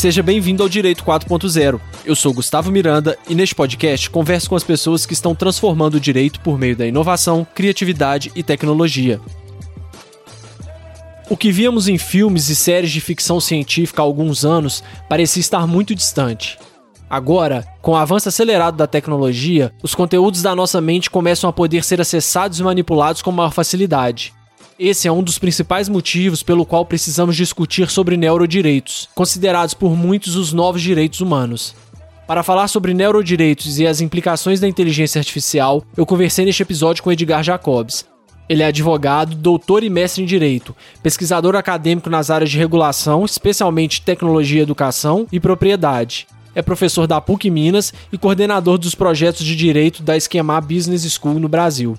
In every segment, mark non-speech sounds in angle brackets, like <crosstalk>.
Seja bem-vindo ao Direito 4.0. Eu sou Gustavo Miranda e neste podcast converso com as pessoas que estão transformando o direito por meio da inovação, criatividade e tecnologia. O que víamos em filmes e séries de ficção científica há alguns anos parecia estar muito distante. Agora, com o avanço acelerado da tecnologia, os conteúdos da nossa mente começam a poder ser acessados e manipulados com maior facilidade. Esse é um dos principais motivos pelo qual precisamos discutir sobre neurodireitos, considerados por muitos os novos direitos humanos. Para falar sobre neurodireitos e as implicações da inteligência artificial, eu conversei neste episódio com Edgar Jacobs. Ele é advogado, doutor e mestre em direito, pesquisador acadêmico nas áreas de regulação, especialmente tecnologia, educação e propriedade. É professor da PUC Minas e coordenador dos projetos de direito da Esquema Business School no Brasil.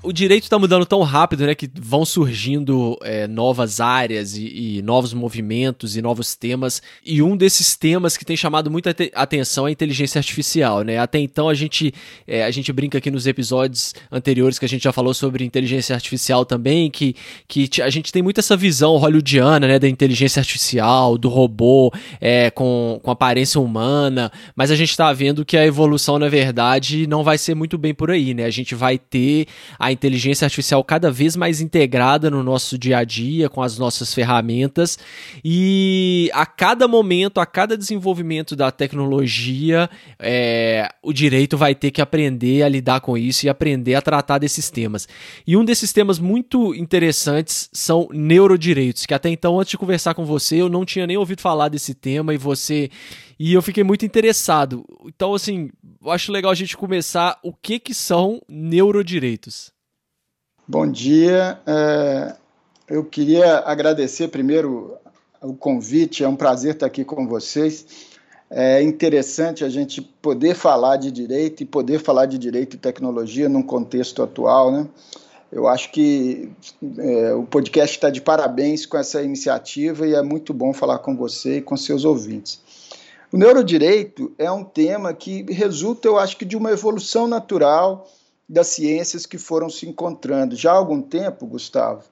o direito está mudando tão rápido, né, que vão surgindo é, novas áreas e, e, novos movimentos e novos temas. E um desses temas que tem chamado muita atenção é a inteligência artificial, né? Até então a gente é, a gente brinca aqui nos episódios anteriores que a gente já falou sobre inteligência artificial também, que, que a gente tem muito essa visão hollywoodiana, né, da inteligência artificial, do robô é, com, com aparência humana. Mas a gente está vendo que a evolução, na verdade, não vai ser muito bem por aí, né? A gente vai ter a a inteligência artificial cada vez mais integrada no nosso dia a dia, com as nossas ferramentas, e a cada momento, a cada desenvolvimento da tecnologia, é, o direito vai ter que aprender a lidar com isso e aprender a tratar desses temas. E um desses temas muito interessantes são neurodireitos, que até então, antes de conversar com você, eu não tinha nem ouvido falar desse tema e você. E eu fiquei muito interessado. Então, assim, eu acho legal a gente começar o que, que são neurodireitos. Bom dia. É, eu queria agradecer primeiro o convite, é um prazer estar aqui com vocês. É interessante a gente poder falar de direito e poder falar de direito e tecnologia num contexto atual, né? Eu acho que é, o podcast está de parabéns com essa iniciativa e é muito bom falar com você e com seus ouvintes. O neurodireito é um tema que resulta, eu acho que, de uma evolução natural das ciências que foram se encontrando. Já há algum tempo, Gustavo,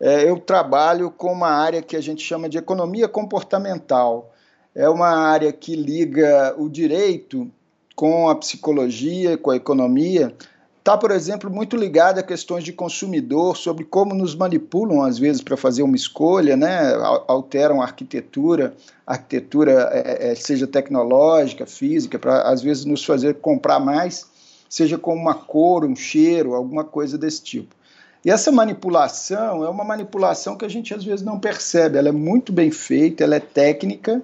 é, eu trabalho com uma área que a gente chama de economia comportamental. É uma área que liga o direito com a psicologia, com a economia. Está, por exemplo, muito ligada a questões de consumidor, sobre como nos manipulam, às vezes, para fazer uma escolha, né? alteram a arquitetura, arquitetura é, é, seja tecnológica, física, para, às vezes, nos fazer comprar mais seja com uma cor, um cheiro, alguma coisa desse tipo. E essa manipulação é uma manipulação que a gente às vezes não percebe, ela é muito bem feita, ela é técnica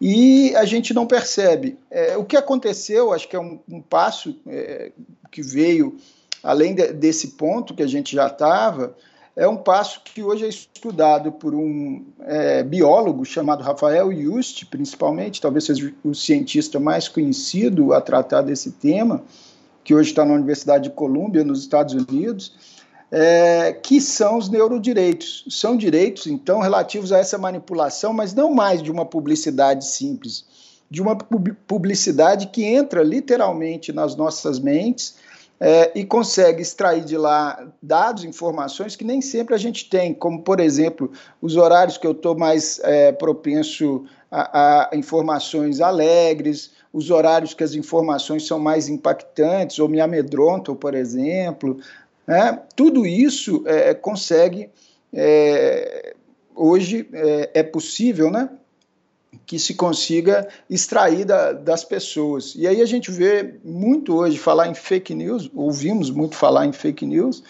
e a gente não percebe. É, o que aconteceu, acho que é um, um passo é, que veio além de, desse ponto que a gente já estava, é um passo que hoje é estudado por um é, biólogo chamado Rafael Just, principalmente, talvez seja o cientista mais conhecido a tratar desse tema que hoje está na Universidade de Colômbia, nos Estados Unidos, é, que são os neurodireitos. São direitos, então, relativos a essa manipulação, mas não mais de uma publicidade simples, de uma publicidade que entra literalmente nas nossas mentes é, e consegue extrair de lá dados, informações que nem sempre a gente tem, como, por exemplo, os horários que eu estou mais é, propenso a, a informações alegres, os horários que as informações são mais impactantes ou me amedrontam, por exemplo. Né? Tudo isso é, consegue, é, hoje é, é, possível, né? que se consiga extrair da, das pessoas. E aí a gente vê muito hoje falar em fake news, ouvimos muito falar em fake news,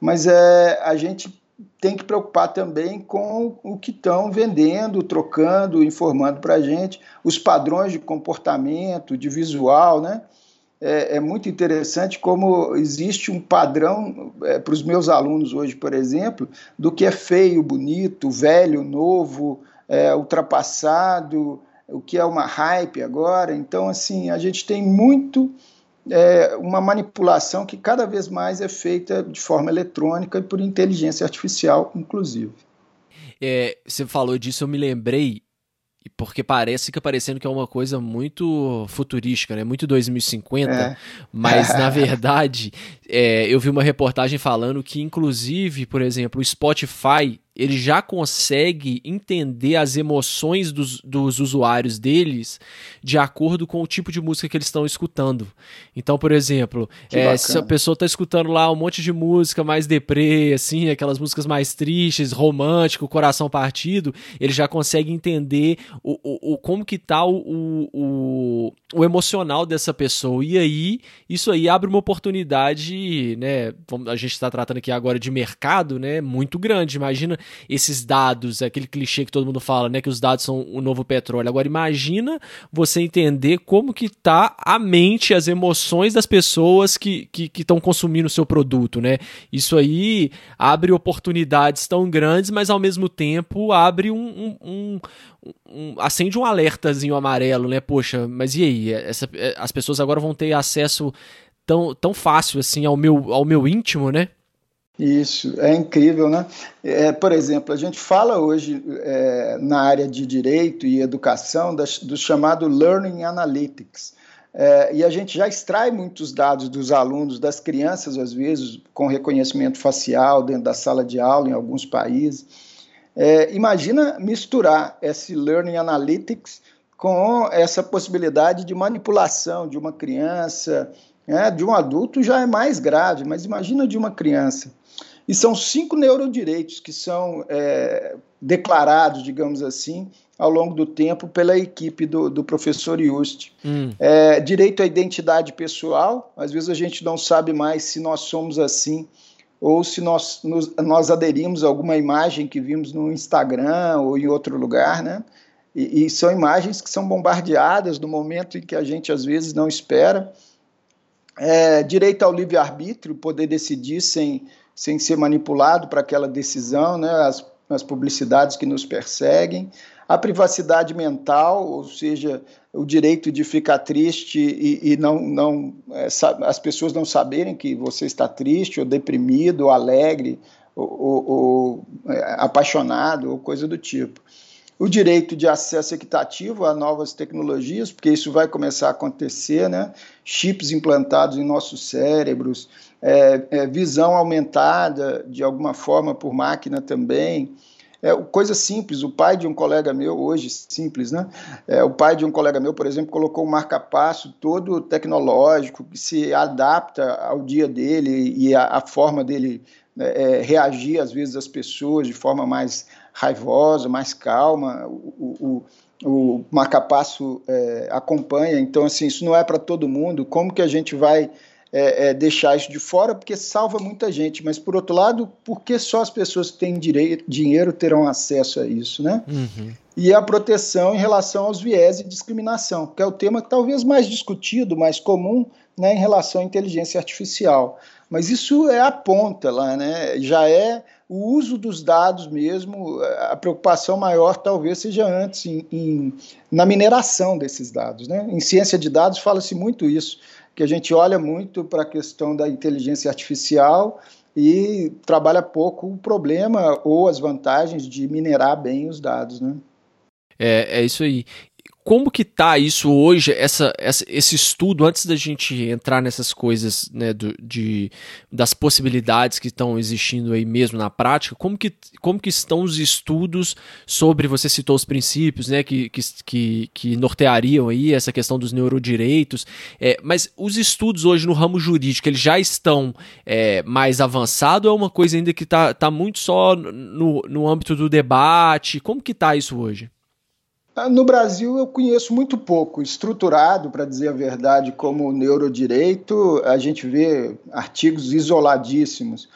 mas é, a gente tem que preocupar também com o que estão vendendo, trocando, informando para a gente, os padrões de comportamento, de visual, né? É, é muito interessante como existe um padrão é, para os meus alunos hoje, por exemplo, do que é feio, bonito, velho, novo, é, ultrapassado, o que é uma hype agora. Então, assim, a gente tem muito é, uma manipulação que cada vez mais é feita de forma eletrônica e por inteligência artificial, inclusive. É, você falou disso, eu me lembrei porque parece que parecendo que é uma coisa muito futurística, né? Muito 2050, é. mas na <laughs> verdade é, eu vi uma reportagem falando que inclusive, por exemplo, o Spotify ele já consegue entender as emoções dos, dos usuários deles de acordo com o tipo de música que eles estão escutando. Então, por exemplo, é, se a pessoa está escutando lá um monte de música mais deprê, assim, aquelas músicas mais tristes, romântico, coração partido, ele já consegue entender o, o, o como que tá o, o, o emocional dessa pessoa. E aí, isso aí abre uma oportunidade, né? A gente está tratando aqui agora de mercado, né? Muito grande. Imagina esses dados, aquele clichê que todo mundo fala, né, que os dados são o novo petróleo. Agora imagina você entender como que tá a mente, as emoções das pessoas que estão consumindo o seu produto, né? Isso aí abre oportunidades tão grandes, mas ao mesmo tempo abre um, um, um um, acende um alertazinho amarelo, né? Poxa, mas e aí? Essa, as pessoas agora vão ter acesso tão, tão fácil assim ao meu, ao meu íntimo, né? Isso, é incrível, né? É, por exemplo, a gente fala hoje é, na área de direito e educação das, do chamado Learning Analytics. É, e a gente já extrai muitos dados dos alunos, das crianças, às vezes, com reconhecimento facial dentro da sala de aula em alguns países. É, imagina misturar esse Learning Analytics com essa possibilidade de manipulação de uma criança, né, de um adulto já é mais grave, mas imagina de uma criança. E são cinco neurodireitos que são é, declarados, digamos assim, ao longo do tempo pela equipe do, do professor Just. Hum. É, direito à identidade pessoal, às vezes a gente não sabe mais se nós somos assim ou se nós, nos, nós aderimos a alguma imagem que vimos no Instagram ou em outro lugar, né? E, e são imagens que são bombardeadas no momento em que a gente às vezes não espera. É, direito ao livre-arbítrio, poder decidir sem sem ser manipulado para aquela decisão, né, as, as publicidades que nos perseguem, a privacidade mental, ou seja, o direito de ficar triste e, e não, não é, as pessoas não saberem que você está triste, ou deprimido, ou alegre, ou, ou, ou é, apaixonado, ou coisa do tipo. O direito de acesso equitativo a novas tecnologias, porque isso vai começar a acontecer, né? Chips implantados em nossos cérebros, é, é, visão aumentada de alguma forma por máquina também. É, coisa simples, o pai de um colega meu, hoje simples, né? É, o pai de um colega meu, por exemplo, colocou um marca-passo todo tecnológico que se adapta ao dia dele e a forma dele né, é, reagir às vezes às pessoas de forma mais raivosa, mais calma. O, o, o marca-passo é, acompanha, então assim, isso não é para todo mundo. Como que a gente vai é, é, deixar isso de fora, porque salva muita gente, mas por outro lado, por que só as pessoas que têm direito, dinheiro terão acesso a isso, né? Uhum. E a proteção em relação aos viés e discriminação, que é o tema que talvez mais discutido, mais comum, né, em relação à inteligência artificial. Mas isso é a ponta lá, né? Já é o uso dos dados mesmo, a preocupação maior talvez seja antes em, em, na mineração desses dados. Né? Em ciência de dados fala-se muito isso que a gente olha muito para a questão da inteligência artificial e trabalha pouco o problema ou as vantagens de minerar bem os dados, né? É, é isso aí como que tá isso hoje, essa, essa, esse estudo, antes da gente entrar nessas coisas, né, do, de, das possibilidades que estão existindo aí mesmo na prática, como que, como que estão os estudos sobre, você citou os princípios, né, que, que, que norteariam aí essa questão dos neurodireitos, é, mas os estudos hoje no ramo jurídico, eles já estão é, mais avançados ou é uma coisa ainda que está tá muito só no, no âmbito do debate? Como que está isso hoje? Ah, no Brasil, eu conheço muito pouco, estruturado, para dizer a verdade, como neurodireito, a gente vê artigos isoladíssimos.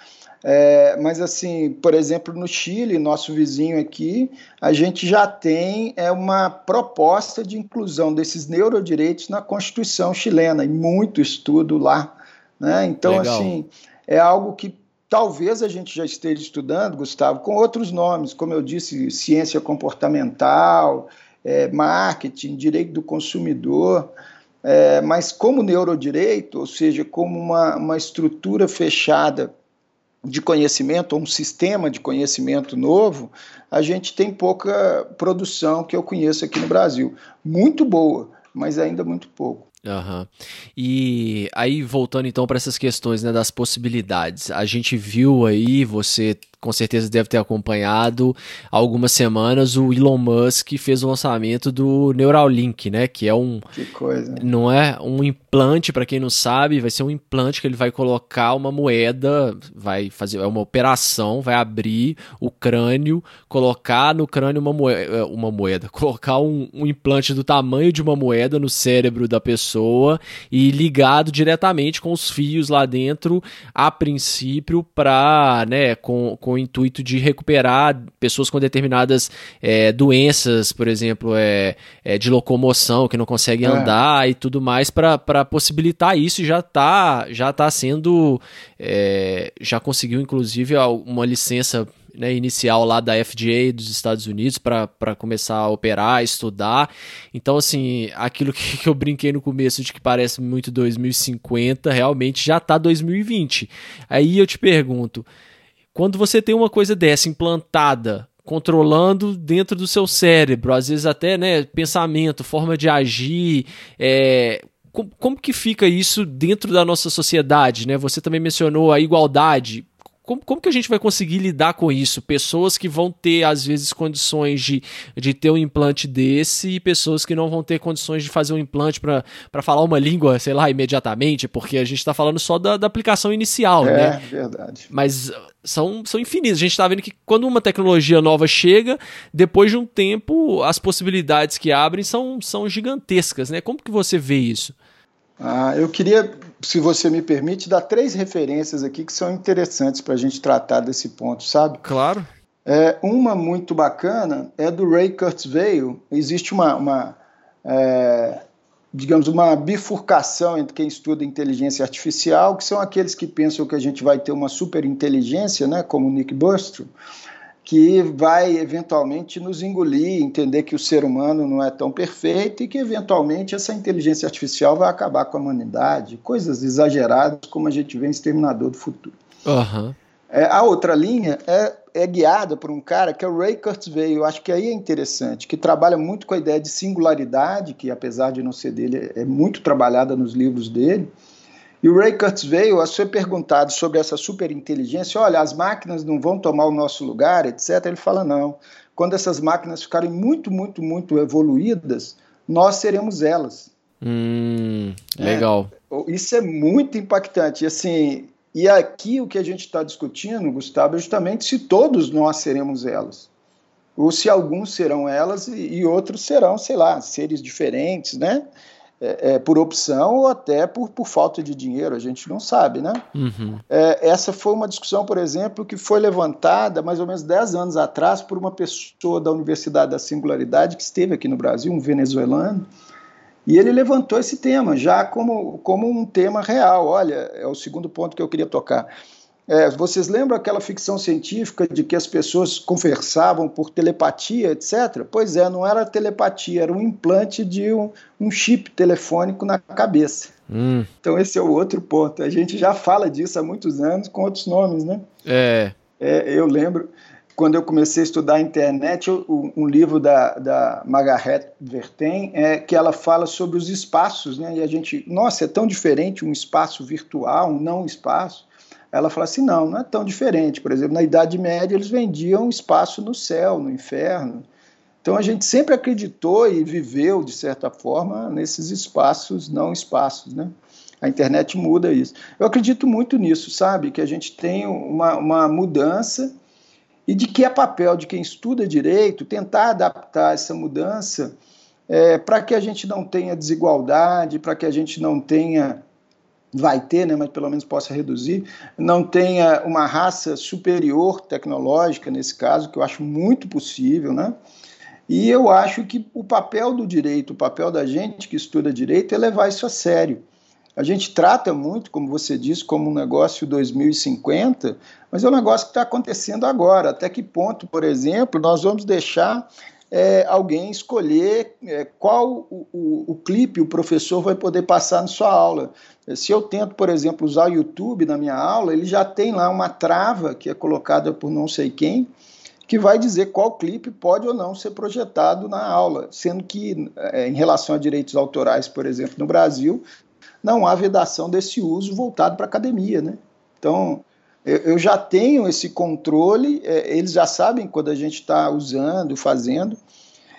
É, mas, assim, por exemplo, no Chile, nosso vizinho aqui, a gente já tem é, uma proposta de inclusão desses neurodireitos na Constituição chilena, e muito estudo lá. Né? Então, Legal. assim, é algo que talvez a gente já esteja estudando, Gustavo, com outros nomes, como eu disse, ciência comportamental é, marketing, direito do consumidor. é, mas como neurodireito, ou seja, como uma, uma estrutura fechada de conhecimento, um sistema de conhecimento novo, a gente tem pouca produção que eu conheço aqui no Brasil. Muito boa, mas ainda muito pouco. Uhum. E aí, voltando então para essas questões né, das possibilidades, a gente viu aí, você com certeza deve ter acompanhado há algumas semanas o Elon Musk fez o lançamento do Neuralink, né, que é um que coisa. não é um implante para quem não sabe, vai ser um implante que ele vai colocar uma moeda, vai fazer é uma operação, vai abrir o crânio, colocar no crânio uma moeda, uma moeda <laughs> colocar um, um implante do tamanho de uma moeda no cérebro da pessoa e ligado diretamente com os fios lá dentro, a princípio para, né, com, com com o intuito de recuperar pessoas com determinadas é, doenças, por exemplo, é, é, de locomoção, que não conseguem é. andar e tudo mais, para possibilitar isso e já está já tá sendo. É, já conseguiu, inclusive, uma licença né, inicial lá da FDA dos Estados Unidos para começar a operar, estudar. Então, assim, aquilo que, que, eu brinquei no começo de que parece muito 2050, realmente já está 2020. Aí eu te pergunto. Quando você tem uma coisa dessa implantada, controlando dentro do seu cérebro, às vezes até né, pensamento, forma de agir, é, como, como que fica isso dentro da nossa sociedade? Né? Você também mencionou a igualdade. Como, como que a gente vai conseguir lidar com isso? Pessoas que vão ter, às vezes, condições de, de ter um implante desse e pessoas que não vão ter condições de fazer um implante para falar uma língua, sei lá, imediatamente, porque a gente está falando só da, da aplicação inicial, é, né? É, verdade. Mas são, são infinitas. A gente está vendo que quando uma tecnologia nova chega, depois de um tempo, as possibilidades que abrem são, são gigantescas, né? Como que você vê isso? Ah, eu queria, se você me permite, dar três referências aqui que são interessantes para a gente tratar desse ponto, sabe? Claro. É, uma muito bacana é do Ray Kurzweil. Existe uma, uma é, digamos, uma bifurcação entre quem estuda inteligência artificial, que são aqueles que pensam que a gente vai ter uma superinteligência, né, como o Nick Bostrom, que vai eventualmente nos engolir, entender que o ser humano não é tão perfeito e que eventualmente essa inteligência artificial vai acabar com a humanidade, coisas exageradas como a gente vê em Exterminador do Futuro. Uhum. É, a outra linha é, é, guiada por um cara que é o Ray Kurzweil, eu acho que aí é interessante, que trabalha muito com a ideia de singularidade, que apesar de não ser dele, é muito trabalhada nos livros dele, e o Ray Kurzweil, a ser perguntado sobre essa superinteligência, olha, as máquinas não vão tomar o nosso lugar, etc., ele fala, não. Quando essas máquinas ficarem muito, muito, muito evoluídas, nós seremos elas. Hum, legal. É, isso é muito impactante. E, assim, e aqui o que a gente está discutindo, Gustavo, é justamente se todos nós seremos elas. Ou se alguns serão elas e, e outros serão, sei lá, seres diferentes, né? É, é, por opção ou até por, por falta de dinheiro, a gente não sabe, né? Uhum. É, essa foi uma discussão, por exemplo, que foi levantada mais ou menos 10 anos atrás por uma pessoa da Universidade da Singularidade que esteve aqui no Brasil, um venezuelano, e ele levantou esse tema já como, como um tema real. Olha, é o segundo ponto que eu queria tocar. É, vocês lembram aquela ficção científica de que as pessoas conversavam por telepatia, etc? Pois é, não era telepatia, era um implante de um, um chip telefônico na cabeça. Hum. Então esse é o outro ponto. A gente já fala disso há muitos anos com outros nomes, né? É. é eu lembro quando eu comecei a estudar a internet, um livro da, da Margaret Verten, é que ela fala sobre os espaços, né? E a gente, nossa, é tão diferente um espaço virtual, um não espaço ela fala assim: não, não é tão diferente. Por exemplo, na Idade Média eles vendiam espaço no céu, no inferno. Então a gente sempre acreditou e viveu, de certa forma, nesses espaços, não espaços, né? A internet muda isso. Eu acredito muito nisso, sabe? Que a gente tem uma, uma mudança e de que é papel de quem estuda direito tentar adaptar essa mudança é, para que a gente não tenha desigualdade, para que a gente não tenha vai ter, né, mas pelo menos possa reduzir, não tenha uma raça superior tecnológica nesse caso, que eu acho muito possível, né? E eu acho que o papel do direito, o papel da gente que estuda direito é levar isso a sério. A gente trata muito, como você disse, como um negócio 2050, mas é um negócio que está acontecendo agora. Até que ponto, por exemplo, nós vamos deixar é, alguém escolher é, qual o, o, o, clipe o professor vai poder passar na sua aula. Se eu tento, por exemplo, usar o YouTube na minha aula, ele já tem lá uma trava que é colocada por não sei quem, que vai dizer qual clipe pode ou não ser projetado na aula, sendo que, é, em relação a direitos autorais, por exemplo, no Brasil, não há vedação desse uso voltado para a academia. Né? Então, eu, já tenho esse controle, é, eles já sabem quando a gente está usando, fazendo,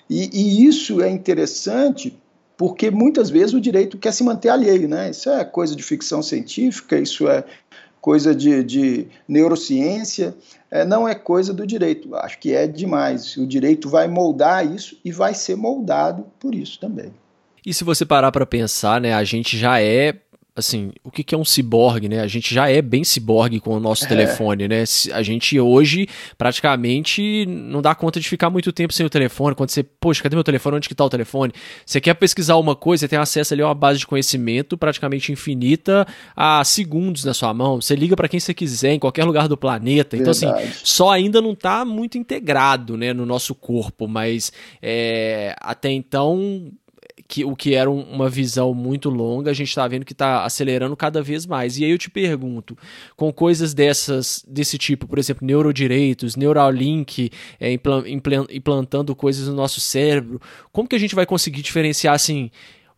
e, e, isso é interessante porque muitas vezes o direito quer se manter alheio, né? Isso é coisa de ficção científica, isso é coisa de, de neurociência, é, não é coisa do direito. Acho que é demais. O direito vai moldar isso e vai ser moldado por isso também. E se você parar para pensar, né, a gente já é assim, o que, que é um ciborgue, né? A gente já é bem ciborgue com o nosso é. telefone, né? A gente hoje praticamente não dá conta de ficar muito tempo sem o telefone. Quando você, poxa, cadê meu telefone? Onde que tá o telefone? Você quer pesquisar uma coisa, você tem acesso ali a uma base de conhecimento praticamente infinita a segundos na sua mão. Você liga para quem você quiser, em qualquer lugar do planeta. Então, assim, só ainda não tá muito integrado, né, no nosso corpo, mas é, até então que o que era um, uma visão muito longa, a gente está vendo que está acelerando cada vez mais. E aí eu te pergunto, com coisas dessas desse tipo, por exemplo, neurodireitos, Neuralink, é, implantando coisas no nosso cérebro, como que a gente vai conseguir diferenciar assim?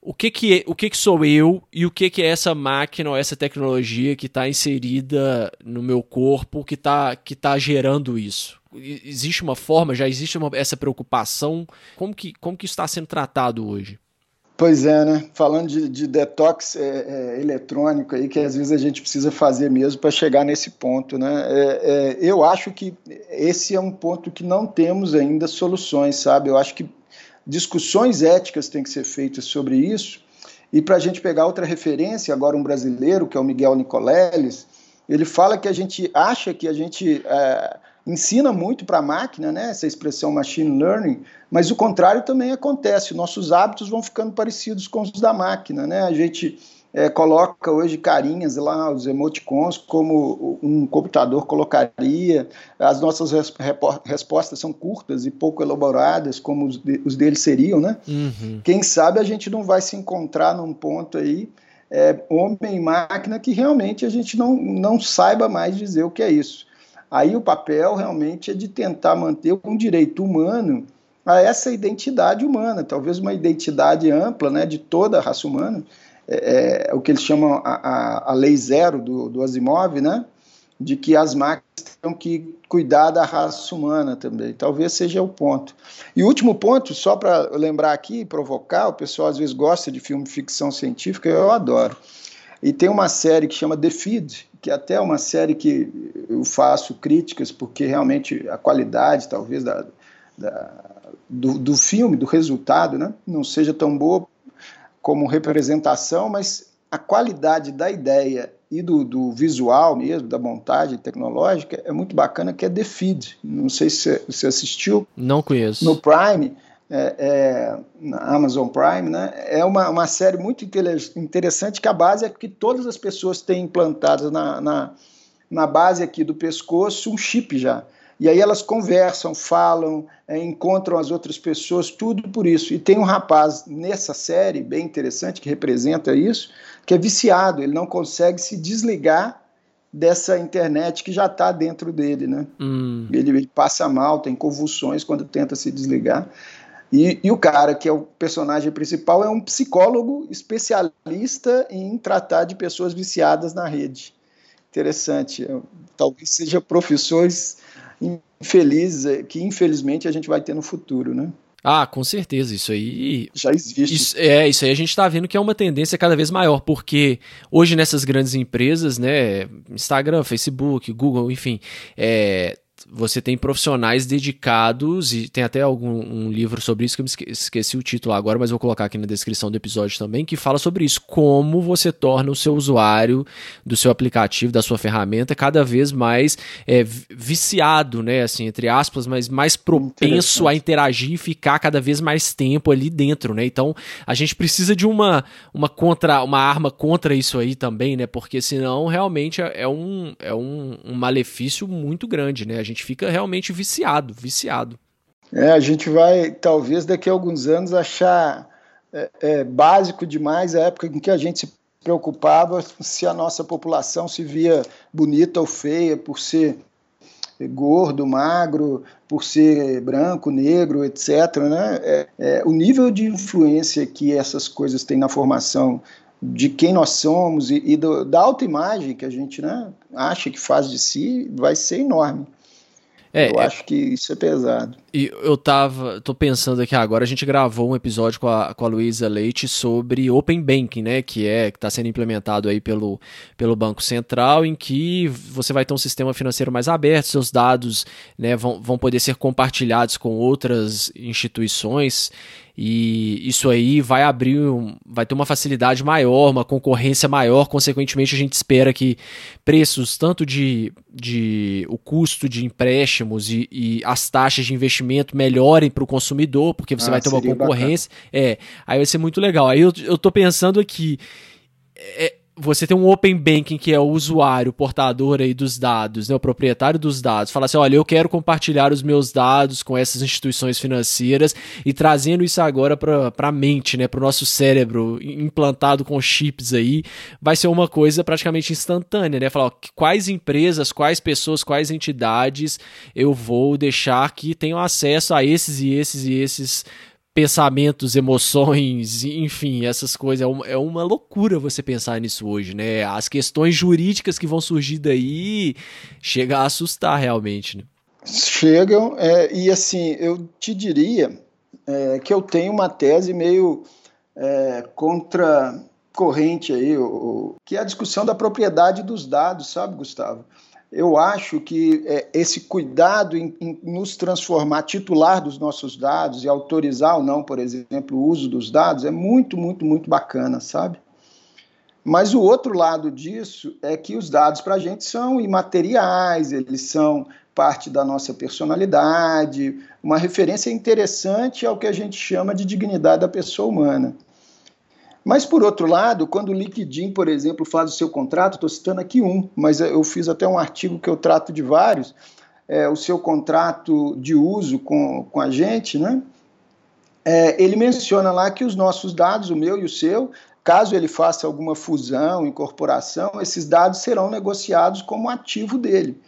O que que, é, o que que sou eu e o que que é essa máquina ou essa tecnologia que está inserida no meu corpo que está que tá gerando isso? Existe uma forma, já existe uma, essa preocupação? Como que, como que está sendo tratado hoje? Pois é, né? Falando de, de detox é, é, eletrônico aí, que às vezes a gente precisa fazer mesmo para chegar nesse ponto, né? É, é, eu acho que esse é um ponto que não temos ainda soluções, sabe? Eu acho que discussões éticas têm que ser feitas sobre isso. E para a gente pegar outra referência, agora um brasileiro, que é o Miguel Nicoleles, ele fala que a gente acha que a gente é, ensina muito para a máquina, né, essa expressão machine learning, mas o contrário também acontece. Nossos hábitos vão ficando parecidos com os da máquina. Né? A gente é, coloca hoje carinhas lá, os emoticons, como um computador colocaria. As nossas respostas são curtas e pouco elaboradas, como os, de, os deles seriam. Né? Uhum. Quem sabe a gente não vai se encontrar num ponto aí. É, homem e máquina que realmente a gente não, não saiba mais dizer o que é isso. Aí o papel realmente é de tentar manter um direito humano a essa identidade humana, talvez uma identidade ampla né, de toda a raça humana, é, é o que eles chamam a, a, a, lei zero do, do Asimov, né, de que as máquinas têm que cuidar da raça humana também. Talvez seja o ponto. E o último ponto, só para lembrar aqui, provocar, o pessoal às vezes gosta de filme de ficção científica, eu adoro. E tem uma série que chama The Feed, que até é uma série que eu faço críticas, porque realmente a qualidade, talvez, da, da do, do filme, do resultado, né, não seja tão boa como representação, mas a qualidade da ideia e do, do, visual mesmo, da montagem tecnológica, é muito bacana, que é The Feed. Não sei se você assistiu. Não conheço. No Prime é, é, na Amazon Prime, né? É uma, uma série muito interessante que a base é que todas as pessoas têm implantadas na, na, na base aqui do pescoço um chip já. E aí elas conversam, falam, é, encontram as outras pessoas, tudo por isso. E tem um rapaz nessa série, bem interessante, que representa isso, que é viciado, ele não consegue se desligar dessa internet que já está dentro dele, né? Hum. Ele, ele, passa mal, tem convulsões quando tenta se desligar. E, e, o cara, que é o personagem principal, é um psicólogo especialista em tratar de pessoas viciadas na rede. Interessante. Talvez seja profissões infelizes é, que, infelizmente, a gente vai ter no futuro, né? Ah, com certeza, isso aí. Já existe. Isso, é, isso aí a gente está vendo que é uma tendência cada vez maior, porque hoje nessas grandes empresas, né, Instagram, Facebook, Google, enfim, é, você tem profissionais dedicados e tem até algum um livro sobre isso que eu me esqueci o título agora, mas vou colocar aqui na descrição do episódio também, que fala sobre isso, como você torna o seu usuário do seu aplicativo, da sua ferramenta cada vez mais é, viciado, né, assim, entre aspas, mas mais propenso a interagir e ficar cada vez mais tempo ali dentro, né? Então, a gente precisa de uma uma contra uma arma contra isso aí também, né? Porque senão realmente é, é um é um, um malefício muito grande, né? A gente fica realmente viciado, viciado. É, a gente vai, talvez daqui a alguns anos, achar é, é, básico demais a época em que a gente se preocupava se a nossa população se via bonita ou feia por ser gordo, magro, por ser branco, negro, etc. Né? É, é, o nível de influência que essas coisas têm na formação de quem nós somos e, e do, da autoimagem que a gente né, acha que faz de si vai ser enorme. É, eu é, acho que isso é pesado. E eu tava, tô pensando aqui agora, a gente gravou um episódio com a, com a Luísa Leite sobre Open Banking, né, que é que está sendo implementado aí pelo, pelo Banco Central, em que você vai ter um sistema financeiro mais aberto, seus dados, né, vão, vão poder ser compartilhados com outras instituições. E isso aí vai abrir, um, vai ter uma facilidade maior, uma concorrência maior, consequentemente a gente espera que preços, tanto de, de o custo de empréstimos e, e as taxas de investimento melhorem para o consumidor, porque você ah, vai ter uma concorrência. Bacana. É, aí vai ser muito legal. Aí eu, eu tô pensando aqui. É, você tem um open banking que é o usuário, o portador aí dos dados, né, o proprietário dos dados, fala assim, olha, eu quero compartilhar os meus dados com essas instituições financeiras e trazendo isso agora para a mente, né, para o nosso cérebro implantado com chips aí, vai ser uma coisa praticamente instantânea, né, falar ó, quais empresas, quais pessoas, quais entidades eu vou deixar que tenham acesso a esses e esses e esses pensamentos, emoções, enfim, essas coisas. É uma, é uma loucura você pensar nisso hoje, né? As questões jurídicas que vão surgir daí chega a assustar realmente, né? Chegam, é, e assim, eu te diria é, que eu tenho uma tese meio é, contracorrente aí, o, que é a discussão da propriedade dos dados, sabe, Gustavo? Eu acho que é, esse cuidado em, em, nos transformar titular dos nossos dados e autorizar ou não, por exemplo, o uso dos dados é muito, muito, muito bacana, sabe? Mas o outro lado disso é que os dados para a gente são imateriais, eles são parte da nossa personalidade, uma referência interessante ao que a gente chama de dignidade da pessoa humana. Mas, por outro lado, quando o LinkedIn, por exemplo, faz o seu contrato, estou citando aqui um, mas eu fiz até um artigo que eu trato de vários, é, o seu contrato de uso com, com a gente, né? É, ele menciona lá que os nossos dados, o meu e o seu, caso ele faça alguma fusão, incorporação, esses dados serão negociados como ativo dele.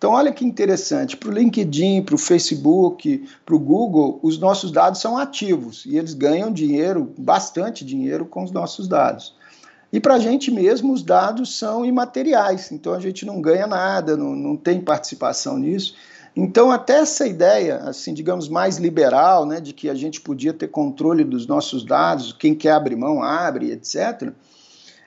Então, olha que interessante, para o LinkedIn, para o Facebook, para o Google, os nossos dados são ativos e eles ganham dinheiro, bastante dinheiro, com os nossos dados. E para a gente mesmo, os dados são imateriais, então a gente não ganha nada, não, não tem participação nisso. Então, até essa ideia, assim, digamos, mais liberal, né, de que a gente podia ter controle dos nossos dados, quem quer abrir mão, abre, etc.,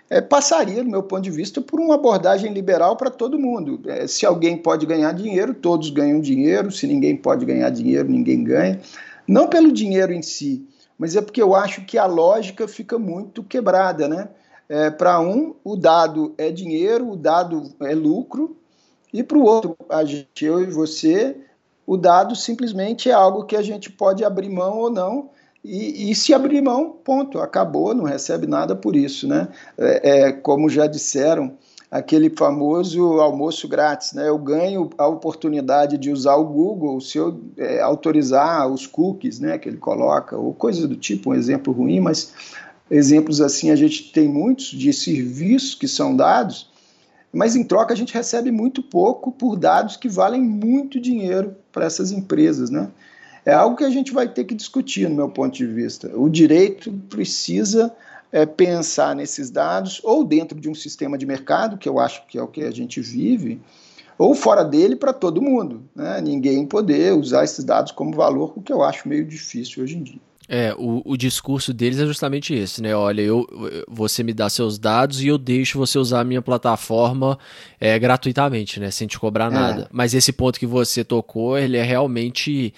é, passaria, do meu ponto de vista, por uma abordagem liberal para todo mundo. É, se alguém pode ganhar dinheiro, todos ganham dinheiro, se ninguém pode ganhar dinheiro, ninguém ganha. Não pelo dinheiro em si, mas é porque eu acho que a lógica fica muito quebrada, né? É, para um, o dado é dinheiro, o dado é lucro, e para o outro, a gente, eu e você, o dado simplesmente é algo que a gente pode abrir mão ou não, e, e, se abrir mão, ponto, acabou, não recebe nada por isso, né? É, é, como já disseram, aquele famoso almoço grátis, né? Eu ganho a oportunidade de usar o Google se eu é, autorizar os cookies, né? Que ele coloca, ou coisas do tipo, um exemplo ruim, mas exemplos assim a gente tem muitos de serviços que são dados, mas em troca a gente recebe muito pouco por dados que valem muito dinheiro para essas empresas, né? É algo que a gente vai ter que discutir, no meu ponto de vista. O direito precisa é, pensar nesses dados, ou dentro de um sistema de mercado, que eu acho que é o que a gente vive, ou fora dele para todo mundo. Né? Ninguém poder usar esses dados como valor, o que eu acho meio difícil hoje em dia. É, o, o discurso deles é justamente esse, né? Olha, eu, você me dá seus dados e eu deixo você usar a minha plataforma é, gratuitamente, né? Sem te cobrar é. nada. Mas esse ponto que você tocou, ele é realmente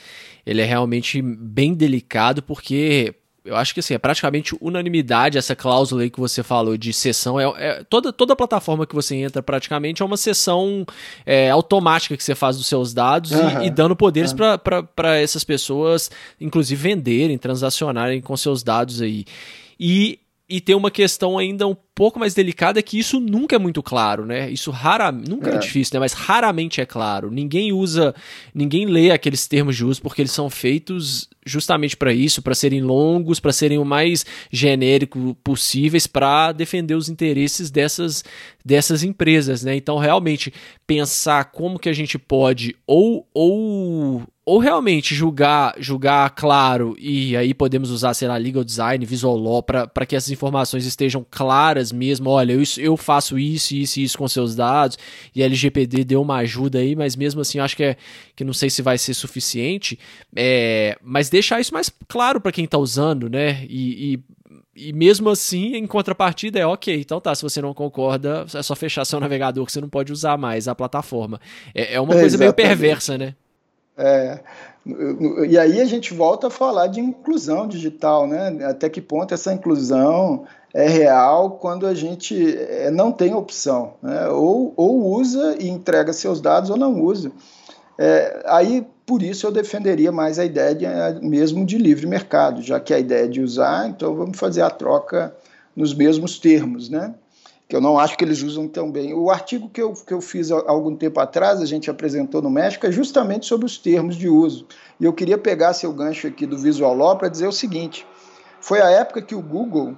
ele é realmente bem delicado porque eu acho que assim, é praticamente unanimidade essa cláusula aí que você falou de sessão. É, é toda, toda plataforma que você entra praticamente é uma sessão é, automática que você faz dos seus dados uhum. e, e, dando poderes uhum. para essas pessoas, inclusive, venderem, transacionarem com seus dados aí. E e tem uma questão ainda um pouco mais delicada que isso nunca é muito claro, né? Isso raramente, nunca é. é. difícil, né? Mas raramente é claro. Ninguém usa, ninguém lê aqueles termos de uso porque eles são feitos justamente para isso, para serem longos, para serem o mais genérico possíveis para defender os interesses dessas dessas empresas, né? Então, realmente pensar como que a gente pode ou ou ou realmente julgar, julgar claro e aí podemos usar, sei lá, legal design, visual law para que essas informações estejam claras mesmo. Olha, eu, eu faço isso, isso e isso com seus dados e a LGPD deu uma ajuda aí, mas mesmo assim acho que é que não sei se vai ser suficiente. É, mas deixar isso mais claro para quem está usando, né? E, e e mesmo assim, em contrapartida, é ok, então tá, se você não concorda, é só fechar seu <laughs> navegador que você não pode usar mais a plataforma. É, é uma é, coisa exatamente. meio perversa, né? É, e aí a gente volta a falar de inclusão digital, né? Até que ponto essa inclusão é real quando a gente é, não tem opção, né? ou, ou usa e entrega seus dados ou não usa. É, aí, por isso, eu defenderia mais a ideia de, mesmo de livre mercado, já que a ideia é de usar, então vamos fazer a troca nos mesmos termos, né? Que eu não acho que eles usam tão bem. O artigo que eu, que eu fiz há algum tempo atrás, a gente apresentou no México, é justamente sobre os termos de uso. E eu queria pegar seu gancho aqui do Visual Law para dizer o seguinte: foi a época que o Google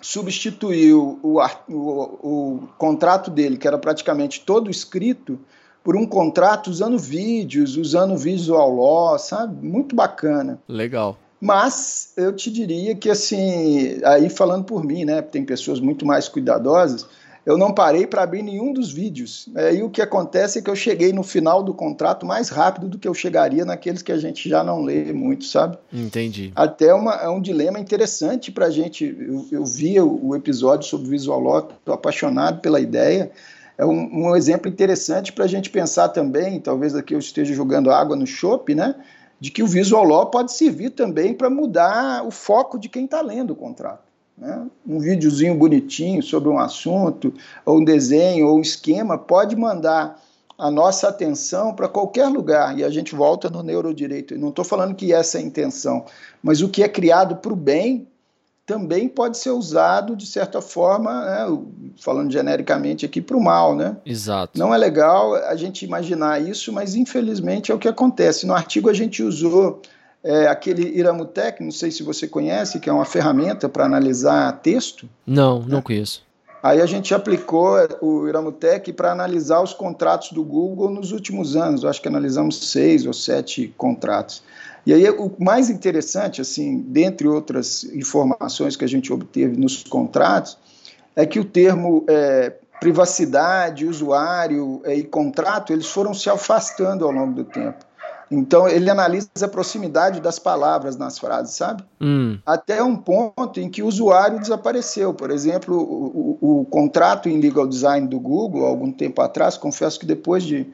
substituiu o, o, o contrato dele, que era praticamente todo escrito, por um contrato usando vídeos, usando Visual Law, sabe? Muito bacana. Legal. Mas eu te diria que, assim, aí falando por mim, né, tem pessoas muito mais cuidadosas, eu não parei para abrir nenhum dos vídeos. Aí o que acontece é que eu cheguei no final do contrato mais rápido do que eu chegaria naqueles que a gente já não lê muito, sabe? Entendi. Até uma, é um dilema interessante para a gente. Eu, eu vi o, o, episódio sobre Visual Law, estou apaixonado pela ideia. É um, um exemplo interessante para a gente pensar também, talvez aqui eu esteja jogando água no chope, né? De que o visual law pode servir também para mudar o foco de quem está lendo o contrato. Né? Um videozinho bonitinho sobre um assunto, ou um desenho, ou um esquema, pode mandar a nossa atenção para qualquer lugar. E a gente volta no neurodireito. não estou falando que essa é a intenção, mas o que é criado para o bem também pode ser usado, de certa forma, né, falando genericamente aqui, para o mal. Né? Exato. Não é legal a gente imaginar isso, mas infelizmente é o que acontece. No artigo a gente usou é, aquele Iramutec, não sei se você conhece, que é uma ferramenta para analisar texto. Não, não conheço. Aí a gente aplicou o Iramutec para analisar os contratos do Google nos últimos anos. Eu acho que analisamos seis ou sete contratos. E aí o mais interessante, assim, dentre outras informações que a gente obteve nos contratos, é que o termo é, privacidade, usuário é, e contrato, eles foram se afastando ao longo do tempo. Então, ele analisa a proximidade das palavras nas frases, sabe? Hum. Até um ponto em que o usuário desapareceu. Por exemplo, o, o, o, contrato em legal design do Google, algum tempo atrás, confesso que depois de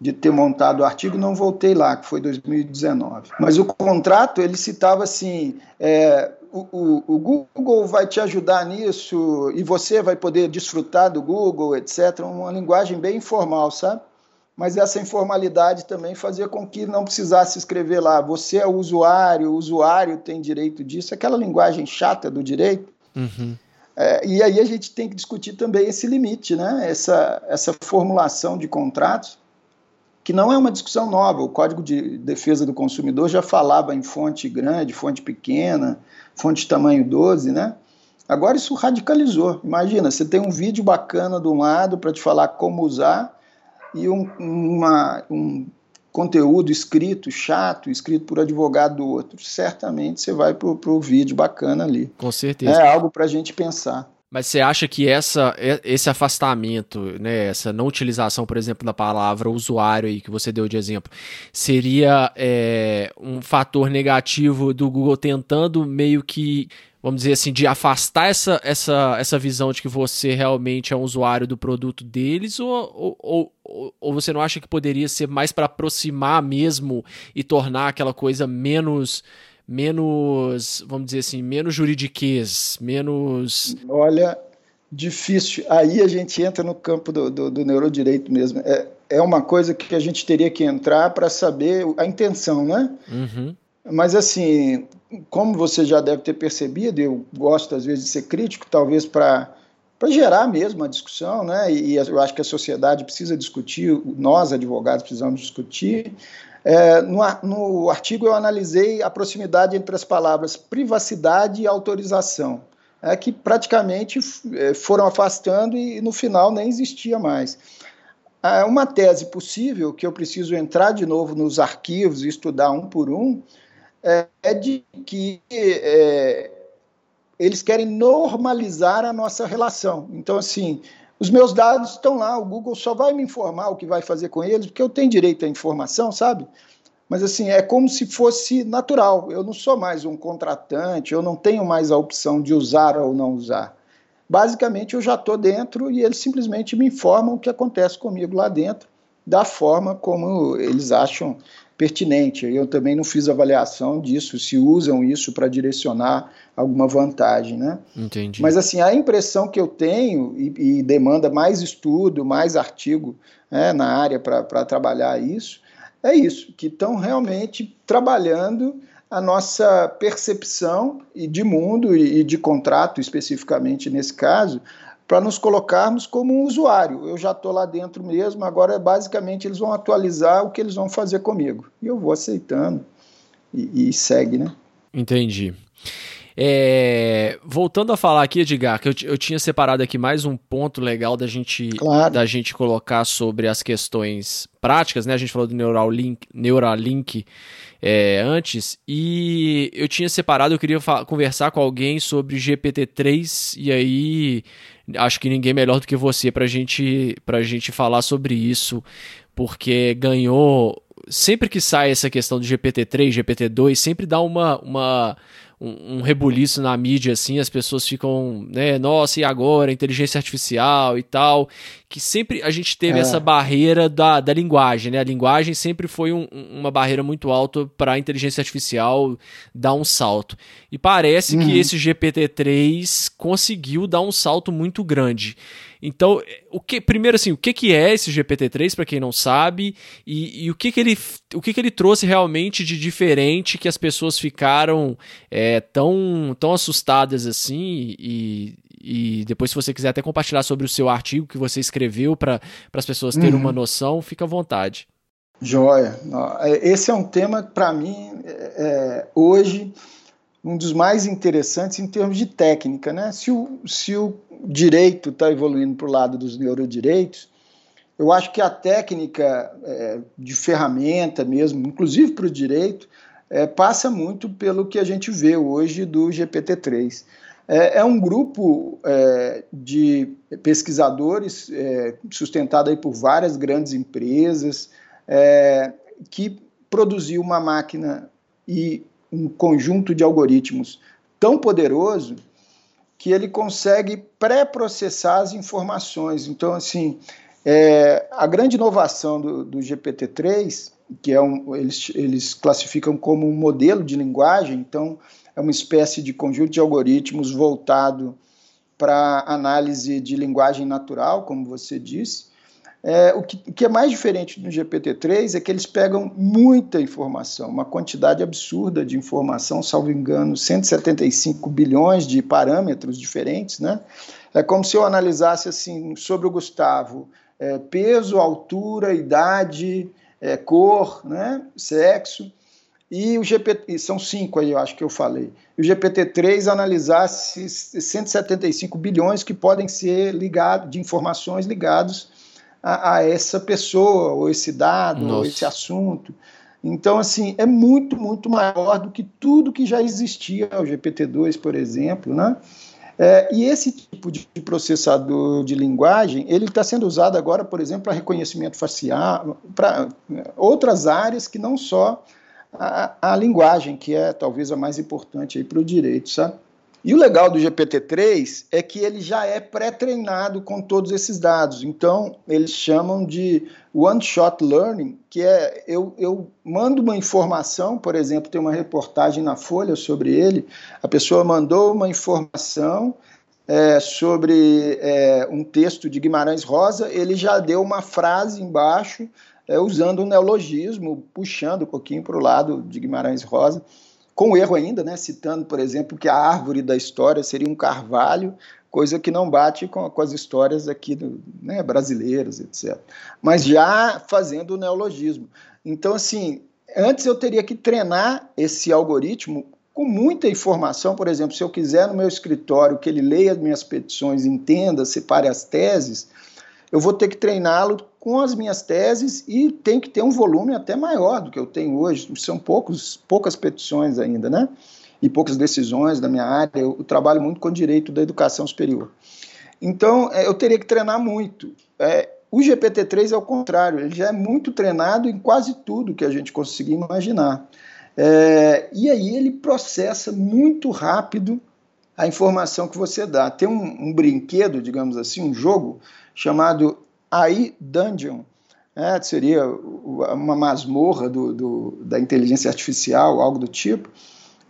de ter montado o artigo, não voltei lá, que foi 2019. Mas o contrato, ele citava assim, é, o, o, o, Google vai te ajudar nisso e você vai poder desfrutar do Google, etc. Uma linguagem bem informal, sabe? Mas essa informalidade também fazia com que não precisasse escrever lá, você é o usuário, o usuário tem direito disso, aquela linguagem chata do direito. Uhum. É, e aí a gente tem que discutir também esse limite, né? essa, essa formulação de contratos, que não é uma discussão nova. O Código de Defesa do Consumidor já falava em fonte grande, fonte pequena, fonte de tamanho 12, né? Agora isso radicalizou. Imagina, você tem um vídeo bacana de um lado para te falar como usar e um, uma, um conteúdo escrito, chato, escrito por advogado do outro. Certamente você vai para o vídeo bacana ali. Com certeza. É algo para a gente pensar. Mas você acha que essa, esse afastamento, né, essa não utilização, por exemplo, da palavra usuário aí que você deu de exemplo, seria é, um fator negativo do Google tentando meio que, vamos dizer assim, de afastar essa, essa, essa visão de que você realmente é um usuário do produto deles? Ou, ou, ou, ou você não acha que poderia ser mais para aproximar mesmo e tornar aquela coisa menos menos, vamos dizer assim, menos juridiquês, menos. Olha, difícil. Aí a gente entra no campo do, do, do neurodireito mesmo. É, é uma coisa que a gente teria que entrar para saber a intenção, né? Uhum. Mas assim, como você já deve ter percebido, eu gosto às vezes de ser crítico, talvez para para gerar mesmo a discussão, né? E eu acho que a sociedade precisa discutir, nós advogados precisamos discutir. É, no, no artigo eu analisei a proximidade entre as palavras privacidade e autorização, é, que praticamente é, foram afastando e no final nem existia mais. É, uma tese possível, que eu preciso entrar de novo nos arquivos e estudar um por um, é, é de que é, eles querem normalizar a nossa relação. Então, assim, os meus dados estão lá, o Google só vai me informar o que vai fazer com eles, porque eu tenho direito à informação, sabe? Mas, assim, é como se fosse natural. Eu não sou mais um contratante, eu não tenho mais a opção de usar ou não usar. Basicamente, eu já estou dentro e eles simplesmente me informam o que acontece comigo lá dentro, da forma como eles acham pertinente. Eu também não fiz avaliação disso, se usam isso para direcionar alguma vantagem, né? Entendi. Mas assim, a impressão que eu tenho, e, e demanda mais estudo, mais artigo né, na área para trabalhar isso, é isso, que estão realmente trabalhando a nossa percepção de mundo e de contrato, especificamente nesse caso, para nos colocarmos como um usuário. Eu já estou lá dentro mesmo, agora basicamente eles vão atualizar o que eles vão fazer comigo. E eu vou aceitando e, e segue, né? Entendi. É, voltando a falar aqui, Edgar, que eu, eu, tinha separado aqui mais um ponto legal da gente, claro. da gente colocar sobre as questões práticas, né? A gente falou do Neuralink, Neuralink é, antes, e eu tinha separado, eu queria conversar com alguém sobre GPT-3, e aí acho que ninguém melhor do que você para gente, a gente falar sobre isso, porque ganhou. Sempre que sai essa questão do GPT-3, GPT-2, sempre dá uma, uma um, um rebuliço na mídia, assim, as pessoas ficam, né, nossa, e agora, inteligência artificial e tal, que sempre a gente teve é. essa barreira da, da linguagem, né, a linguagem sempre foi um, uma barreira muito alta para a inteligência artificial dar um salto, e parece uhum. que esse GPT-3 conseguiu dar um salto muito grande, então, o que primeiro assim, o que, que é esse GPT-3 para quem não sabe e, e, o que, que ele o que, que ele trouxe realmente de diferente que as pessoas ficaram é, tão tão assustadas assim e, e depois se você quiser até compartilhar sobre o seu artigo que você escreveu para as pessoas terem uhum. uma noção, fica à vontade. Joia. É, esse é um tema para mim é, é, hoje um dos mais interessantes em termos de técnica, né? Se o, se o direito está evoluindo para o lado dos neurodireitos, eu acho que a técnica é, de ferramenta mesmo, inclusive para o direito, é, passa muito pelo que a gente vê hoje do GPT-3. É, é, um grupo é, de pesquisadores é, sustentado aí por várias grandes empresas é, que produziu uma máquina e um conjunto de algoritmos tão poderoso que ele consegue pré-processar as informações. Então, assim, é, a grande inovação do, do GPT-3, que é um, eles, eles classificam como um modelo de linguagem, então é uma espécie de conjunto de algoritmos voltado para análise de linguagem natural, como você disse, é, o, que, o, que, é mais diferente do GPT-3 é que eles pegam muita informação, uma quantidade absurda de informação, salvo engano, 175 bilhões de parâmetros diferentes, né? É como se eu analisasse assim sobre o Gustavo, é, peso, altura, idade, é, cor, né? sexo, e o GPT, são cinco aí, eu acho que eu falei. E o GPT-3 analisasse 175 bilhões que podem ser ligados, de informações ligados a, a essa pessoa, ou esse dado, Nossa. ou esse assunto. Então, assim, é muito, muito maior do que tudo que já existia, o GPT-2, por exemplo, né? É, e esse tipo de processador de linguagem, ele está sendo usado agora, por exemplo, para reconhecimento facial, para outras áreas que não só a, a, linguagem, que é talvez a mais importante para o direito, sabe? E o legal do GPT-3 é que ele já é pré-treinado com todos esses dados. Então, eles chamam de one-shot learning, que é eu, eu mando uma informação, por exemplo, tem uma reportagem na Folha sobre ele, a pessoa mandou uma informação é, sobre é, um texto de Guimarães Rosa, ele já deu uma frase embaixo, é, usando um neologismo, puxando um pouquinho para o lado de Guimarães Rosa com erro ainda, né, citando, por exemplo, que a árvore da história seria um carvalho, coisa que não bate com, com as histórias aqui do, né, brasileiras, etc. Mas já fazendo o neologismo. Então, assim, antes eu teria que treinar esse algoritmo com muita informação, por exemplo, se eu quiser no meu escritório que ele leia as minhas petições, entenda, separe as teses, eu vou ter que treiná-lo com as minhas teses e tem que ter um volume até maior do que eu tenho hoje. São poucos, poucas petições ainda, né? E poucas decisões da minha área. Eu trabalho muito com direito da educação superior. Então, é, eu teria que treinar muito. É, o GPT-3 é o contrário, ele já é muito treinado em quase tudo que a gente conseguir imaginar. É, e aí ele processa muito rápido a informação que você dá. Tem um, um brinquedo, digamos assim, um jogo chamado AI Dungeon, é, seria uma masmorra do, do, da inteligência artificial, algo do tipo,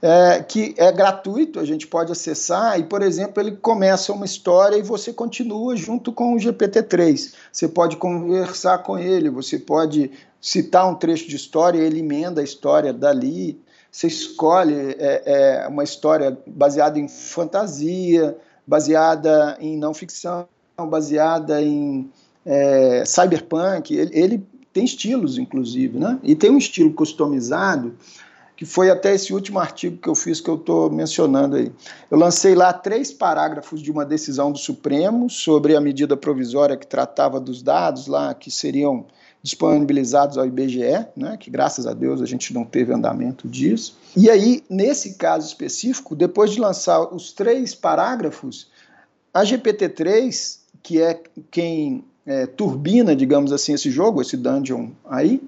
é, que é gratuito, a gente pode acessar, e, por exemplo, ele começa uma história e você continua junto com o GPT-3. Você pode conversar com ele, você pode citar um trecho de história, ele emenda a história dali. Você escolhe é, é, uma história baseada em fantasia, baseada em não ficção, baseada em é, cyberpunk. Ele, ele, tem estilos, inclusive, né? E tem um estilo customizado que foi até esse último artigo que eu fiz que eu estou mencionando aí. Eu lancei lá três parágrafos de uma decisão do Supremo sobre a medida provisória que tratava dos dados lá que seriam disponibilizados ao IBGE, né, que graças a Deus a gente não teve andamento disso. E aí, nesse caso específico, depois de lançar os três parágrafos, a GPT-3, que é quem é, turbina, digamos assim, esse jogo, esse dungeon aí,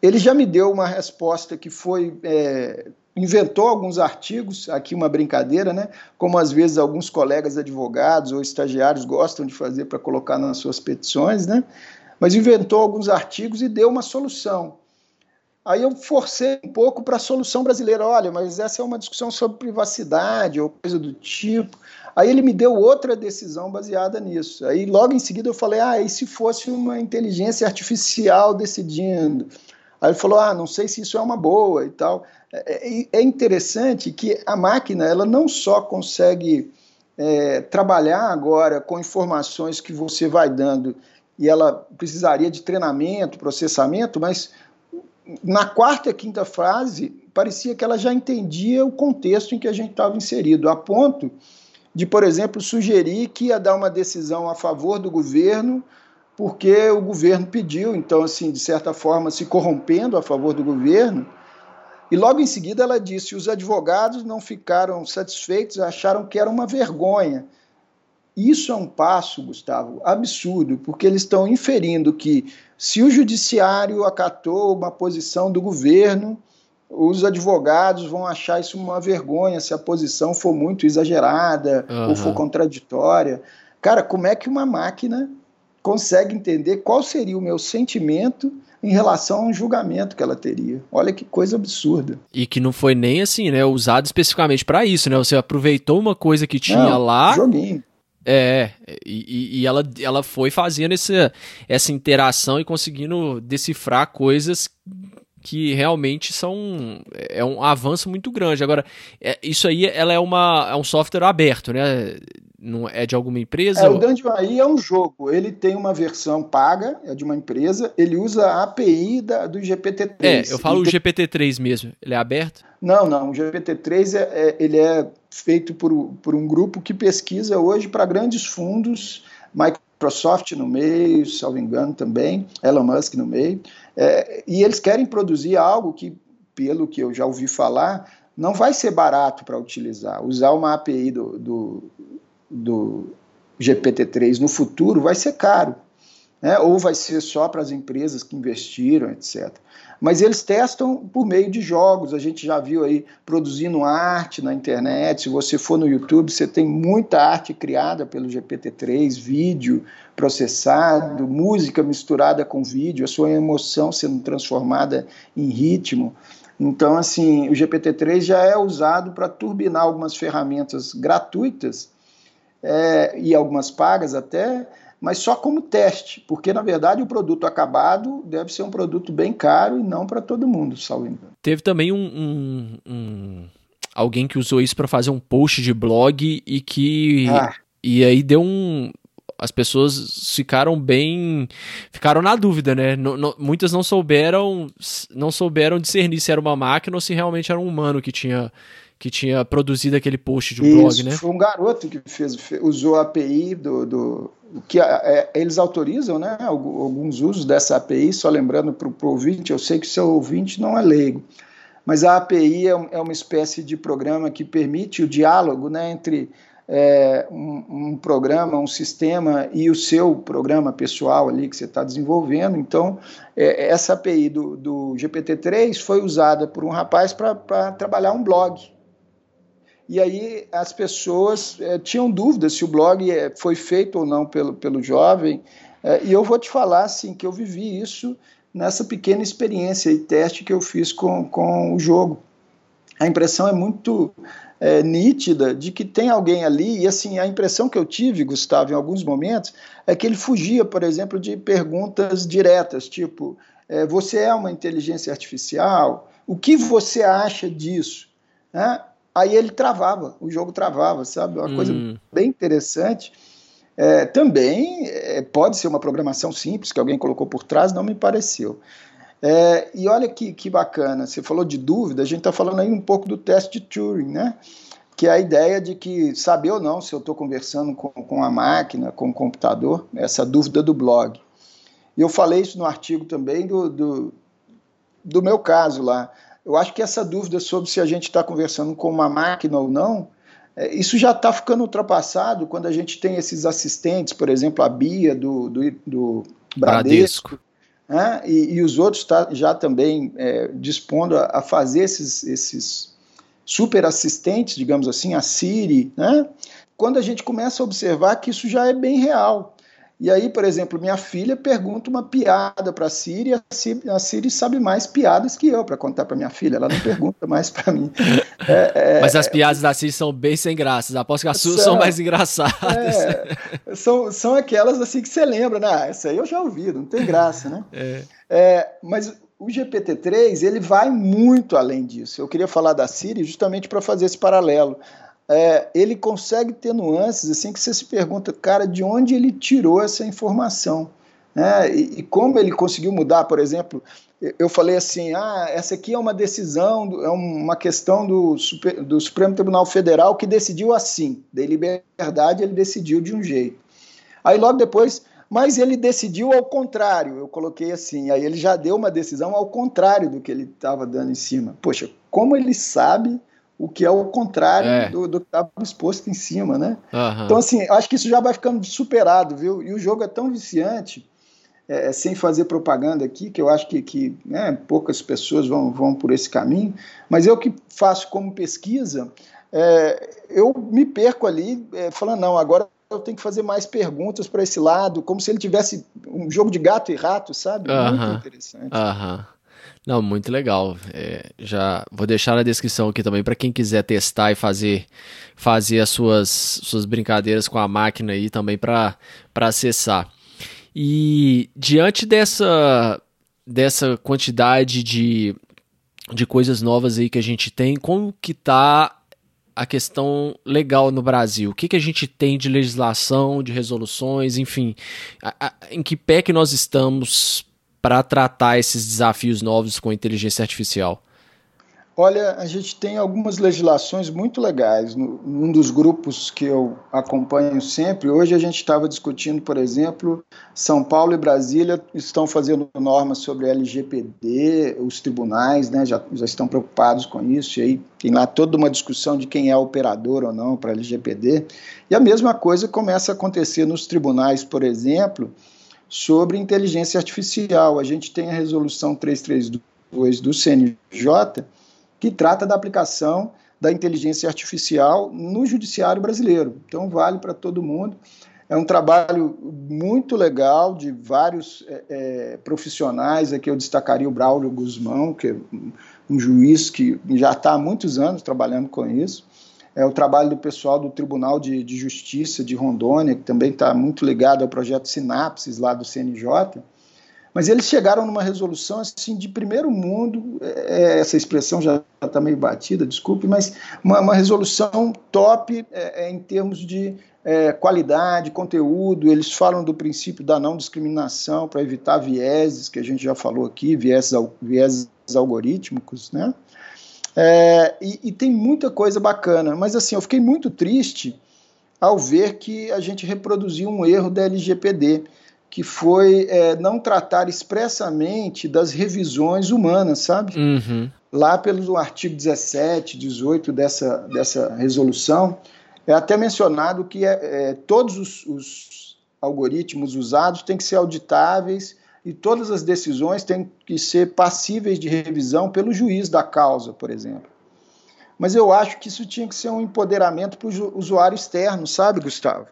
ele já me deu uma resposta que foi. É, inventou alguns artigos, aqui uma brincadeira, né? Como às vezes alguns colegas advogados ou estagiários gostam de fazer para colocar nas suas petições, né? mas inventou alguns artigos e deu uma solução. Aí eu forcei um pouco para a solução brasileira. Olha, mas essa é uma discussão sobre privacidade ou coisa do tipo. Aí ele me deu outra decisão baseada nisso. Aí logo em seguida eu falei: ah, e se fosse uma inteligência artificial decidindo? Aí ele falou: ah, não sei se isso é uma boa e tal. É, é, é interessante que a máquina ela não só consegue é, trabalhar agora com informações que você vai dando e ela precisaria de treinamento, processamento, mas na quarta e quinta frase parecia que ela já entendia o contexto em que a gente estava inserido, a ponto de, por exemplo, sugerir que ia dar uma decisão a favor do governo porque o governo pediu, então, assim, de certa forma, se corrompendo a favor do governo. E logo em seguida ela disse: os advogados não ficaram satisfeitos, acharam que era uma vergonha isso é um passo, Gustavo, absurdo, porque eles estão inferindo que se o judiciário acatou uma posição do governo, os advogados vão achar isso uma vergonha se a posição for muito exagerada uhum. ou for contraditória. Cara, como é que uma máquina consegue entender qual seria o meu sentimento em relação a um julgamento que ela teria. Olha que coisa absurda. E que não foi nem assim, né, usado especificamente para isso, né? Você aproveitou uma coisa que tinha não, lá joguinho. É, e, e, ela, ela foi fazendo essa, essa interação e conseguindo decifrar coisas que realmente são é um avanço muito grande. Agora, é, isso aí ela é, uma, é um software aberto, né? Não é de alguma empresa? É, ou... o Dungeon AI é um jogo. Ele tem uma versão paga, é de uma empresa. Ele usa a API da, do GPT-3. É, eu falo o tem... GPT-3 mesmo. Ele é aberto? Não, não. O GPT-3 é, é, ele é feito por, por um grupo que pesquisa hoje para grandes fundos, Microsoft no meio, salvo engano também, Elon Musk no meio, é, e eles querem produzir algo que, pelo que eu já ouvi falar, não vai ser barato para utilizar. Usar uma API do, do, do GPT-3 no futuro vai ser caro, né? ou vai ser só para as empresas que investiram, etc. Mas eles testam por meio de jogos. A gente já viu aí produzindo arte na internet. Se você for no YouTube, você tem muita arte criada pelo GPT-3, vídeo processado, música misturada com vídeo, a sua emoção sendo transformada em ritmo. Então, assim, o GPT-3 já é usado para turbinar algumas ferramentas gratuitas é, e algumas pagas até, mas só como teste, porque na verdade o produto acabado deve ser um produto bem caro e não para todo mundo, salvo Teve também um, um, um, alguém que usou isso para fazer um post de blog e que ah. e aí deu um as pessoas ficaram bem ficaram na dúvida, né? muitas não souberam não souberam discernir se era uma máquina ou se realmente era um humano que tinha que tinha produzido aquele post de um Isso, blog, né? Foi um garoto que fez, usou a API do, do que é, eles autorizam, né? Alguns usos dessa API, só lembrando para o ouvinte, eu sei que seu ouvinte não é leigo, mas a API é, é uma espécie de programa que permite o diálogo, né, entre é, um, um, programa, um sistema e o seu programa pessoal ali que você está desenvolvendo. Então, é, essa API do, do GPT-3 foi usada por um rapaz para trabalhar um blog e aí as pessoas é, tinham dúvidas se o blog é, foi feito ou não pelo, pelo jovem, é, e eu vou te falar assim, que eu vivi isso nessa pequena experiência e teste que eu fiz com, com o jogo. A impressão é muito é, nítida de que tem alguém ali, e assim, a impressão que eu tive, Gustavo, em alguns momentos, é que ele fugia, por exemplo, de perguntas diretas, tipo, é, você é uma inteligência artificial? O que você acha disso? Né? aí ele travava, o jogo travava, sabe? Uma hum. coisa bem interessante. É, também é, pode ser uma programação simples que alguém colocou por trás, não me pareceu. É, e olha que, que bacana, você falou de dúvida, a gente está falando aí um pouco do teste de Turing, né? Que é a ideia de que saber ou não se eu estou conversando com, com a máquina, com o computador, essa dúvida do blog. E eu falei isso no artigo também do, do, do meu caso lá. Eu acho que essa dúvida sobre se a gente está conversando com uma máquina ou não, é, isso já está ficando ultrapassado quando a gente tem esses assistentes, por exemplo, a Bia do, do, do Bradesco, Bradesco. Né? E, e, os outros tá, já também é, dispondo a, a, fazer esses, esses super assistentes, digamos assim, a Siri, né? quando a gente começa a observar que isso já é bem real. E aí, por exemplo, minha filha pergunta uma piada para a Siri, a Siri sabe mais piadas que eu para contar para minha filha. Ela não pergunta mais para mim. É, é, Mas as piadas da Siri são bem sem graças. Aposto que as suas são, mais engraçadas. É, são, são aquelas assim que você lembra, né? Ah, essa aí eu já ouvi, não tem graça, né? É. é mas o GPT-3 ele vai muito além disso. Eu queria falar da Siri justamente para fazer esse paralelo é, ele consegue ter nuances assim que você se pergunta, cara, de onde ele tirou essa informação? Né? E, e, como ele conseguiu mudar, por exemplo, eu falei assim, ah, essa aqui é uma decisão, é uma questão do, Super, do Supremo Tribunal Federal que decidiu assim, de liberdade ele decidiu de um jeito. Aí logo depois, mas ele decidiu ao contrário, eu coloquei assim, aí ele já deu uma decisão ao contrário do que ele estava dando em cima. Poxa, como ele sabe o que é o contrário é. Do, do, que estava exposto em cima, né? Uhum. Então, assim, acho que isso já vai ficando superado, viu? E o jogo é tão viciante, é, é, sem fazer propaganda aqui, que eu acho que, que né, poucas pessoas vão, vão por esse caminho, mas eu que faço como pesquisa, é, eu me perco ali é, falando, não, agora eu tenho que fazer mais perguntas para esse lado, como se ele tivesse um jogo de gato e rato, sabe? Uhum. Muito interessante. Uhum. Não, muito legal. É, já vou deixar na descrição aqui também para quem quiser testar e fazer fazer as suas, suas brincadeiras com a máquina aí também para acessar. E diante dessa dessa quantidade de, de coisas novas aí que a gente tem, como que tá a questão legal no Brasil? O que, que a gente tem de legislação, de resoluções, enfim, a, a, em que pé que nós estamos para tratar esses desafios novos com inteligência artificial? Olha, a gente tem algumas legislações muito legais. Num dos grupos que eu acompanho sempre, hoje a gente estava discutindo, por exemplo, São Paulo e Brasília estão fazendo normas sobre LGPD, os tribunais né, já, já estão preocupados com isso, e aí tem lá toda uma discussão de quem é operador ou não para LGPD. E a mesma coisa começa a acontecer nos tribunais, por exemplo, sobre inteligência artificial. A gente tem a resolução 332 do CNJ, que trata da aplicação da inteligência artificial no judiciário brasileiro. Então, vale para todo mundo. É um trabalho muito legal de vários é, é, profissionais. Aqui eu destacaria o Braulio Guzmão, que é um juiz que já está há muitos anos trabalhando com isso. É o trabalho do pessoal do Tribunal de, de Justiça de Rondônia, que também está muito ligado ao projeto Sinapses lá do CNJ, mas eles chegaram numa resolução assim de primeiro mundo, é, essa expressão já está meio batida, desculpe, mas uma, uma resolução top é, é, em termos de é, qualidade, conteúdo. Eles falam do princípio da não discriminação para evitar vieses, que a gente já falou aqui, vieses, vieses algorítmicos, né? É, e, e tem muita coisa bacana, mas assim, eu fiquei muito triste ao ver que a gente reproduziu um erro da LGPD que foi é, não tratar expressamente das revisões humanas, sabe? Uhum. Lá pelo artigo 17, 18 dessa, dessa resolução, é até mencionado que é, é, todos os, os, algoritmos usados têm que ser auditáveis e todas as decisões têm que ser passíveis de revisão pelo juiz da causa, por exemplo. Mas eu acho que isso tinha que ser um empoderamento para o usuário externo, sabe, Gustavo?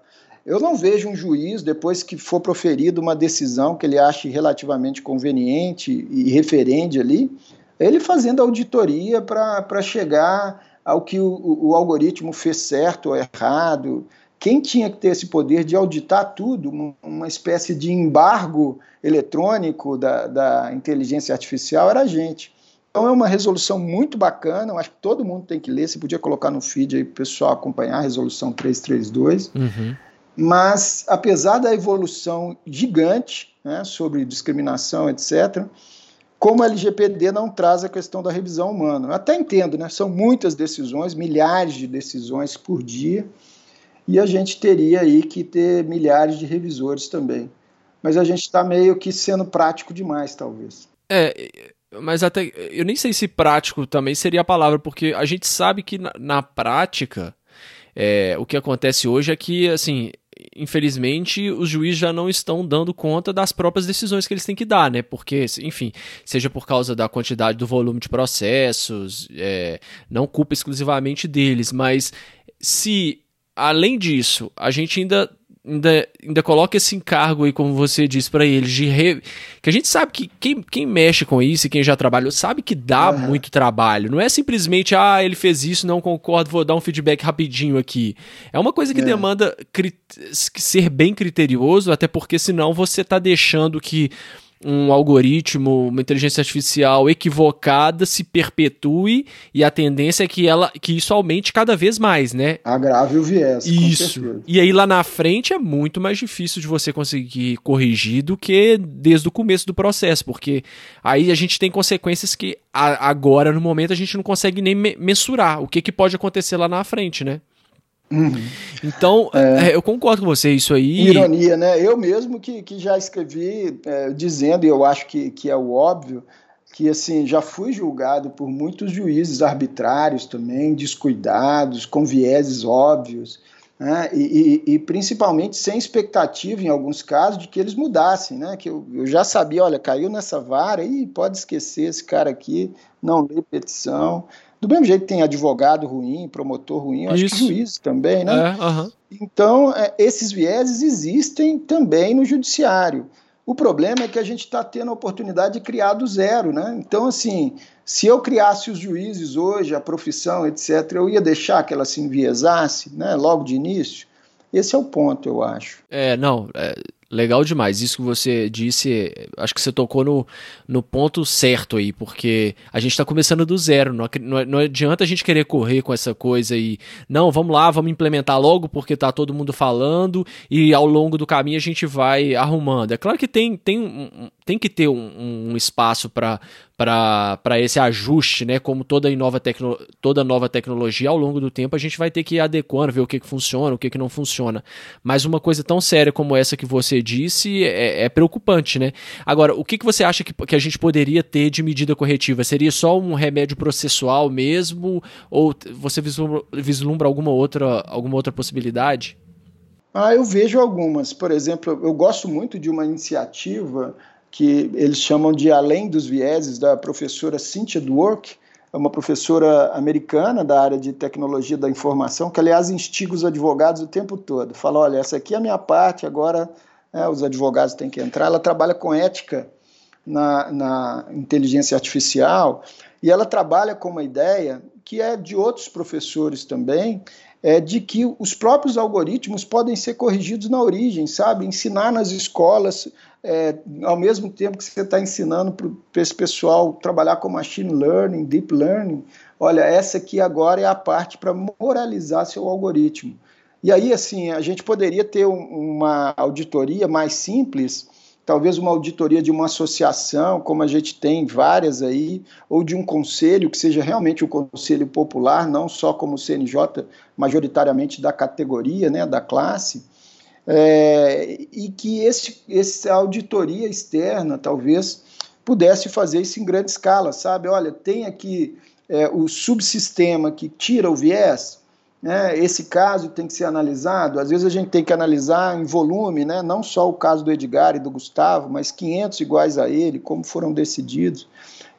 Eu não vejo um juiz, depois que for proferida uma decisão que ele ache relativamente conveniente e referende ali, ele fazendo auditoria para chegar ao que o, o, algoritmo fez certo ou errado. Quem tinha que ter esse poder de auditar tudo, uma espécie de embargo eletrônico da, da inteligência artificial, era a gente. Então é uma resolução muito bacana, eu acho que todo mundo tem que ler, você podia colocar no feed aí para o pessoal acompanhar a resolução 332. Uhum. Mas, apesar da evolução gigante né, sobre discriminação, etc., como a LGPD não traz a questão da revisão humana. Eu até entendo, né? São muitas decisões, milhares de decisões por dia, e a gente teria aí que ter milhares de revisores também. Mas a gente está meio que sendo prático demais, talvez. É, mas até eu nem sei se prático também seria a palavra, porque a gente sabe que na, na prática é, o que acontece hoje é que assim infelizmente, os juízes já não estão dando conta das próprias decisões que eles têm que dar, né? Porque, enfim, seja por causa da quantidade do volume de processos, é, não culpa exclusivamente deles, mas se, além disso, a gente ainda ainda, ainda coloca esse encargo aí, como você disse para eles, de re... que a gente sabe que quem, quem mexe com isso e quem já trabalhou sabe que dá uhum. muito trabalho. Não é simplesmente, ah, ele fez isso, não concordo, vou dar um feedback rapidinho aqui. É uma coisa que é. demanda cri... ser bem criterioso, até porque senão você tá deixando que um algoritmo, uma inteligência artificial equivocada se perpetue e a tendência é que ela que isso aumente cada vez mais, né? Agrave o viés. Isso. E aí lá na frente é muito mais difícil de você conseguir corrigir do que desde o começo do processo, porque aí a gente tem consequências que agora no momento a gente não consegue nem mensurar o que, que pode acontecer lá na frente, né? Uhum. Então, é, é, eu concordo com você, isso aí. Ironia, né? Eu mesmo que, que já escrevi é, dizendo, e eu acho que, que é o óbvio, que assim já fui julgado por muitos juízes arbitrários também, descuidados, com vieses óbvios, né? e, e, e, principalmente sem expectativa, em alguns casos, de que eles mudassem, né? que eu, eu já sabia, olha, caiu nessa vara, e pode esquecer esse cara aqui, não lê petição. Do mesmo jeito que tem advogado ruim, promotor ruim, eu acho que juiz também, né? É, uh -huh. Então, é, esses vieses existem também no judiciário. O problema é que a gente está tendo a oportunidade de criar do zero, né? Então, assim, se eu criasse os juízes hoje, a profissão, etc., eu ia deixar que ela se enviesasse, né, logo de início? Esse é o ponto, eu acho. É, não, é, Legal demais. Isso que você disse, acho que você tocou no, no ponto certo aí, porque a gente está começando do zero. Não, não, não, adianta a gente querer correr com essa coisa e, não, vamos lá, vamos implementar logo porque tá todo mundo falando e ao longo do caminho a gente vai arrumando. É claro que tem, tem, tem que ter um, um espaço para para esse ajuste, né? Como toda nova, tecno, toda nova tecnologia, ao longo do tempo a gente vai ter que ir adequando, ver o que, que funciona, o que, que não funciona. Mas uma coisa tão séria como essa que você disse é, é preocupante, né? Agora, o que, que você acha que, que a gente poderia ter de medida corretiva? Seria só um remédio processual mesmo? Ou você vislumbra, vislumbra alguma, outra, alguma outra possibilidade? Ah, eu vejo algumas. Por exemplo, eu gosto muito de uma iniciativa que eles chamam de Além dos Vieses, da professora Cynthia Dwork, é uma professora americana da área de tecnologia da informação, que, aliás, instiga os advogados o tempo todo. Fala: olha, essa aqui é a minha parte, agora é, os advogados têm que entrar. Ela trabalha com ética na, na inteligência artificial e ela trabalha com uma ideia que é de outros professores também, é de que os próprios algoritmos podem ser corrigidos na origem, sabe? Ensinar nas escolas, é, ao mesmo tempo que você está ensinando para esse pessoal trabalhar com machine learning, deep learning, olha, essa aqui agora é a parte para moralizar seu algoritmo. E aí, assim, a gente poderia ter um, uma auditoria mais simples, talvez uma auditoria de uma associação, como a gente tem várias aí, ou de um conselho, que seja realmente um conselho popular, não só como o CNJ, majoritariamente da categoria, né, da classe, é, e que esse, essa auditoria externa, talvez, pudesse fazer isso em grande escala, sabe? Olha, tem aqui é, o subsistema que tira o viés, né, esse caso tem que ser analisado. Às vezes a gente tem que analisar em volume, né, não só o caso do Edgar e do Gustavo, mas 500 iguais a ele, como foram decididos.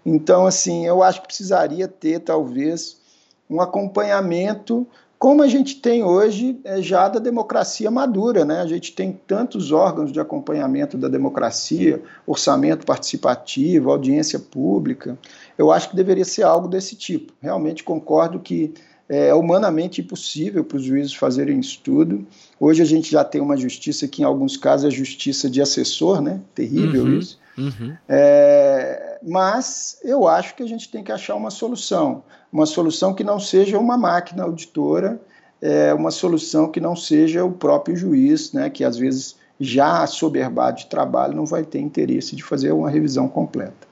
Então, assim, eu acho que precisaria ter, talvez, um acompanhamento, como a gente tem hoje é, já da democracia madura. Né? A gente tem tantos órgãos de acompanhamento da democracia, orçamento participativo, audiência pública. Eu acho que deveria ser algo desse tipo. Realmente concordo que é humanamente impossível para os juízes fazerem estudo. Hoje a gente já tem uma justiça que, em alguns casos, é justiça de assessor, né? Terrível uhum, isso. Uhum. É, mas eu acho que a gente tem que achar uma solução. Uma solução que não seja uma máquina auditora, é, uma solução que não seja o próprio juiz, né? Que às vezes já soberbado de trabalho não vai ter interesse de fazer uma revisão completa.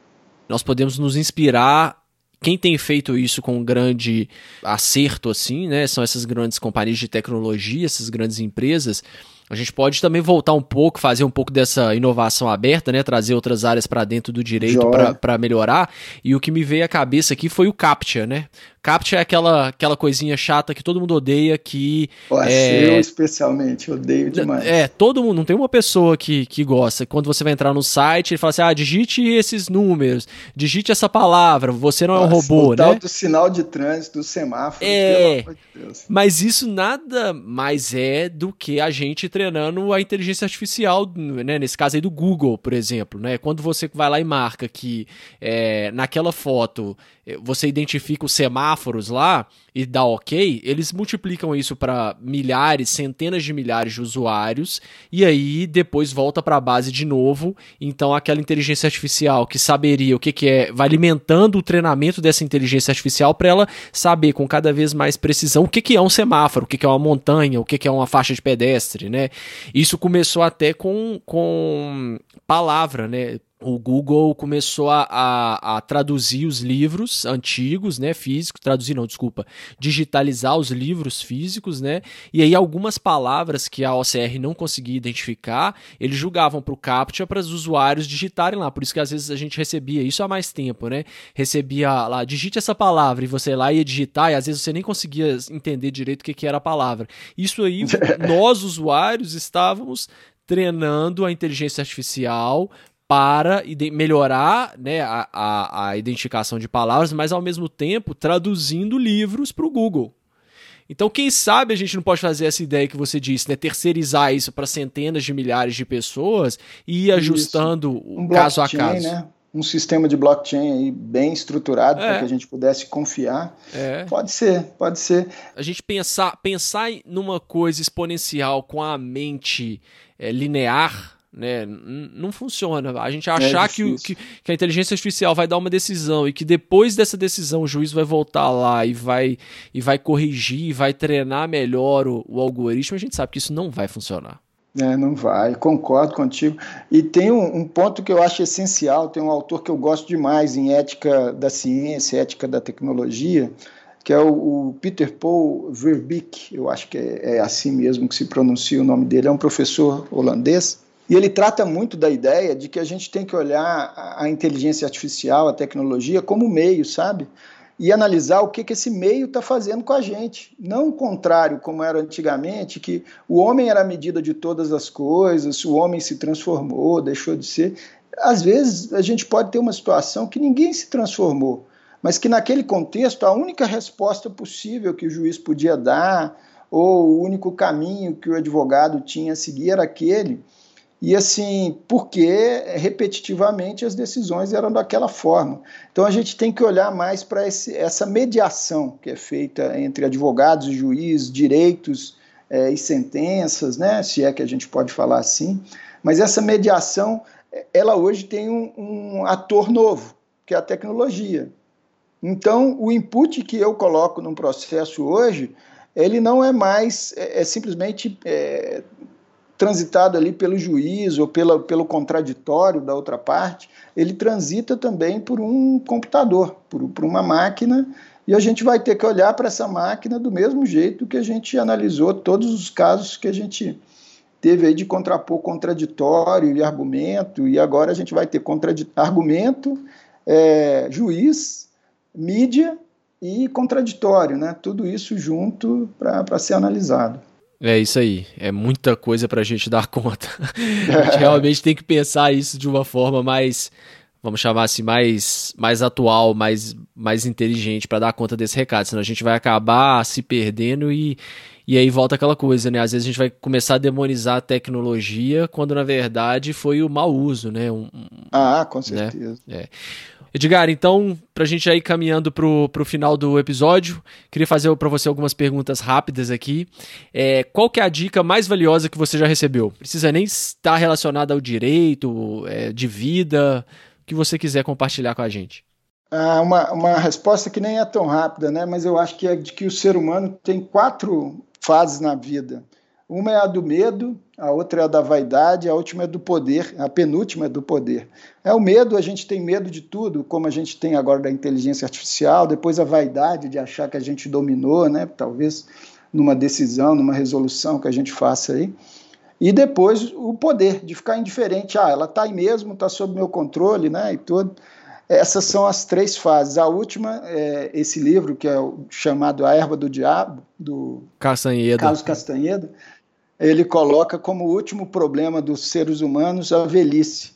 Nós podemos nos inspirar quem tem feito isso com grande acerto, assim, né? São essas grandes companhias de tecnologia, essas grandes empresas. A gente pode também voltar um pouco, fazer um pouco dessa inovação aberta, né? Trazer outras áreas para dentro do direito para melhorar. E o que me veio à cabeça aqui foi o CAPTCHA, né? CAPTCHA é aquela, aquela coisinha chata que todo mundo odeia, que... Nossa, é... eu especialmente odeio demais. É, todo mundo, não tem uma pessoa que, que gosta. Quando você vai entrar no site, ele fala assim, ah, digite esses números, digite essa palavra, você não Nossa, é um robô, o né? do sinal de trânsito, do semáforo, é... pelo amor de Deus. Mas isso nada mais é do que a gente treinando a inteligência artificial, né? Nesse caso aí do Google, por exemplo, né? Quando você vai lá e marca que é, naquela foto você identifica os semáforos lá e dá ok, eles multiplicam isso para milhares, centenas de milhares de usuários e aí depois volta para a base de novo. Então aquela inteligência artificial que saberia o que, que é, vai alimentando o treinamento dessa inteligência artificial para ela saber com cada vez mais precisão o que, que é um semáforo, o que, que é uma montanha, o que, que é uma faixa de pedestre, né? Isso começou até com, com palavra, né? O Google começou a, a, a, traduzir os livros antigos, né, físicos, traduzir não, desculpa, digitalizar os livros físicos, né, e aí algumas palavras que a OCR não conseguia identificar, eles julgavam para o CAPTCHA para os usuários digitarem lá, por isso que às vezes a gente recebia isso há mais tempo, né, recebia lá, digite essa palavra, e você lá ia digitar, e às vezes você nem conseguia entender direito o que, que era a palavra. Isso aí, <laughs> nós usuários estávamos treinando a inteligência artificial para melhorar né, a, a, a, identificação de palavras, mas ao mesmo tempo traduzindo livros para o Google. Então, quem sabe a gente não pode fazer essa ideia que você disse, né? Terceirizar isso para centenas de milhares de pessoas e ir ajustando um caso a caso. Né? Um sistema de blockchain aí bem estruturado é. para que a gente pudesse confiar. É. Pode ser, pode ser. A gente pensar, pensar numa coisa exponencial com a mente é, linear né? Não funciona. A gente achar é que, que, que, a inteligência artificial vai dar uma decisão e que depois dessa decisão o juiz vai voltar lá e vai, e vai corrigir, vai treinar melhor o, o algoritmo, a gente sabe que isso não vai funcionar. É, não vai, concordo contigo. E tem um, um, ponto que eu acho essencial: tem um autor que eu gosto demais em ética da ciência, ética da tecnologia, que é o, o Peter Paul Verbeek, eu acho que é, é assim mesmo que se pronuncia o nome dele, é um professor holandês e ele trata muito da ideia de que a gente tem que olhar a inteligência artificial, a tecnologia, como meio, sabe? E analisar o que, que esse meio está fazendo com a gente. Não o contrário, como era antigamente, que o homem era a medida de todas as coisas, o homem se transformou, deixou de ser. Às vezes a gente pode ter uma situação que ninguém se transformou, mas que naquele contexto a única resposta possível que o juiz podia dar, ou o único caminho que o advogado tinha a seguir era aquele E assim, porque repetitivamente as decisões eram daquela forma. Então a gente tem que olhar mais para essa mediação que é feita entre advogados e juízes, direitos é, e sentenças, né, se é que a gente pode falar assim. Mas essa mediação, ela hoje tem um, um ator novo, que é a tecnologia. Então, o input que eu coloco num processo hoje, ele não é mais, é, é simplesmente é, transitado ali pelo juiz ou pela, pelo contraditório da outra parte, ele transita também por um computador, por, por uma máquina, e a gente vai ter que olhar para essa máquina do mesmo jeito que a gente analisou todos os casos que a gente teve aí de contrapor contraditório e argumento, e agora a gente vai ter argumento, é, juiz, mídia e contraditório, né? Tudo isso junto para ser analisado. É isso aí, é muita coisa para a gente dar <laughs> conta. a gente realmente tem que pensar isso de uma forma mais, vamos chamar assim, mais, mais atual, mais, mais inteligente para dar conta desse recado, senão a gente vai acabar se perdendo e, e aí volta aquela coisa, né? Às vezes a gente vai começar a demonizar a tecnologia quando na verdade foi o mau uso, né? Um, ah, com né? certeza. Né? É. Edgar, então, para a gente ir caminhando para o final do episódio, queria fazer para você algumas perguntas rápidas aqui. É, qual que é a dica mais valiosa que você já recebeu? Precisa nem estar relacionada ao direito, é, de vida, o que você quiser compartilhar com a gente. Ah, uma, uma resposta que nem é tão rápida, né? mas eu acho que é de que o ser humano tem quatro fases na vida. Uma é a do medo, a outra é a da vaidade, a última é do poder, a penúltima é do poder. É o medo, a gente tem medo de tudo, como a gente tem agora da inteligência artificial, depois a vaidade de achar que a gente dominou, né? talvez numa decisão, numa resolução que a gente faça aí. E depois o poder de ficar indiferente. Ah, ela está aí mesmo, está sob meu controle, né? E tudo. Essas são as três fases. A última é esse livro, que é chamado A Erva do Diabo, do Castanheda. Carlos Castanheda, ele coloca como último problema dos seres humanos a velhice.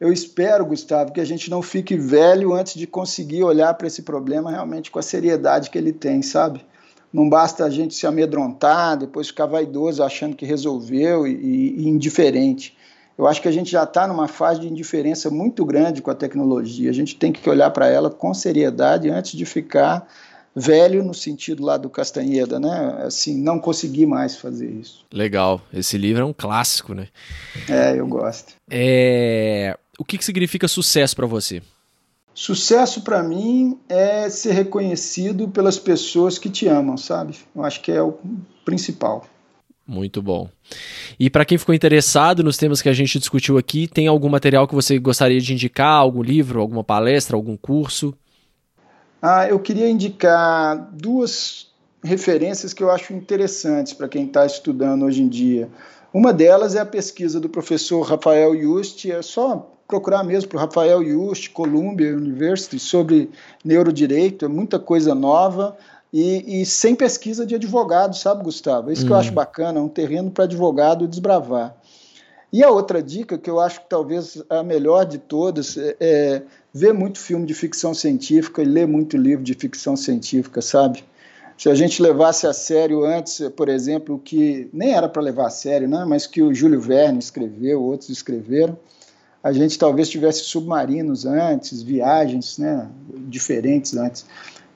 Eu espero, Gustavo, que a gente não fique velho antes de conseguir olhar para esse problema realmente com a seriedade que ele tem, sabe? Não basta a gente se amedrontar, depois ficar vaidoso achando que resolveu e, e indiferente. Eu acho que a gente já está numa fase de indiferença muito grande com a tecnologia. A gente tem que olhar para ela com seriedade antes de ficar velho no sentido lá do Castanheda, né? Assim, não consegui mais fazer isso. Legal. Esse livro é um clássico, né? É, eu gosto. É... O que, que significa sucesso para você? Sucesso para mim é ser reconhecido pelas pessoas que te amam, sabe? Eu acho que é o principal. Muito bom. E para quem ficou interessado nos temas que a gente discutiu aqui, tem algum material que você gostaria de indicar? Algum livro, alguma palestra, algum curso? Ah, eu queria indicar duas referências que eu acho interessantes para quem está estudando hoje em dia. Uma delas é a pesquisa do professor Rafael Just, é só procurar mesmo para o Rafael Just, Columbia University, sobre neurodireito, é muita coisa nova e, e, sem pesquisa de advogado, sabe, Gustavo? É isso hum. que eu acho hum. bacana, é um terreno para advogado desbravar. E a outra dica, que eu acho que talvez a melhor de todas, é, ver muito filme de ficção científica e ler muito livro de ficção científica, sabe? Se a gente levasse a sério antes, por exemplo, o que nem era para levar a sério, né, mas que o Júlio Verne escreveu, outros escreveram, a gente talvez tivesse submarinos antes, viagens né, diferentes antes.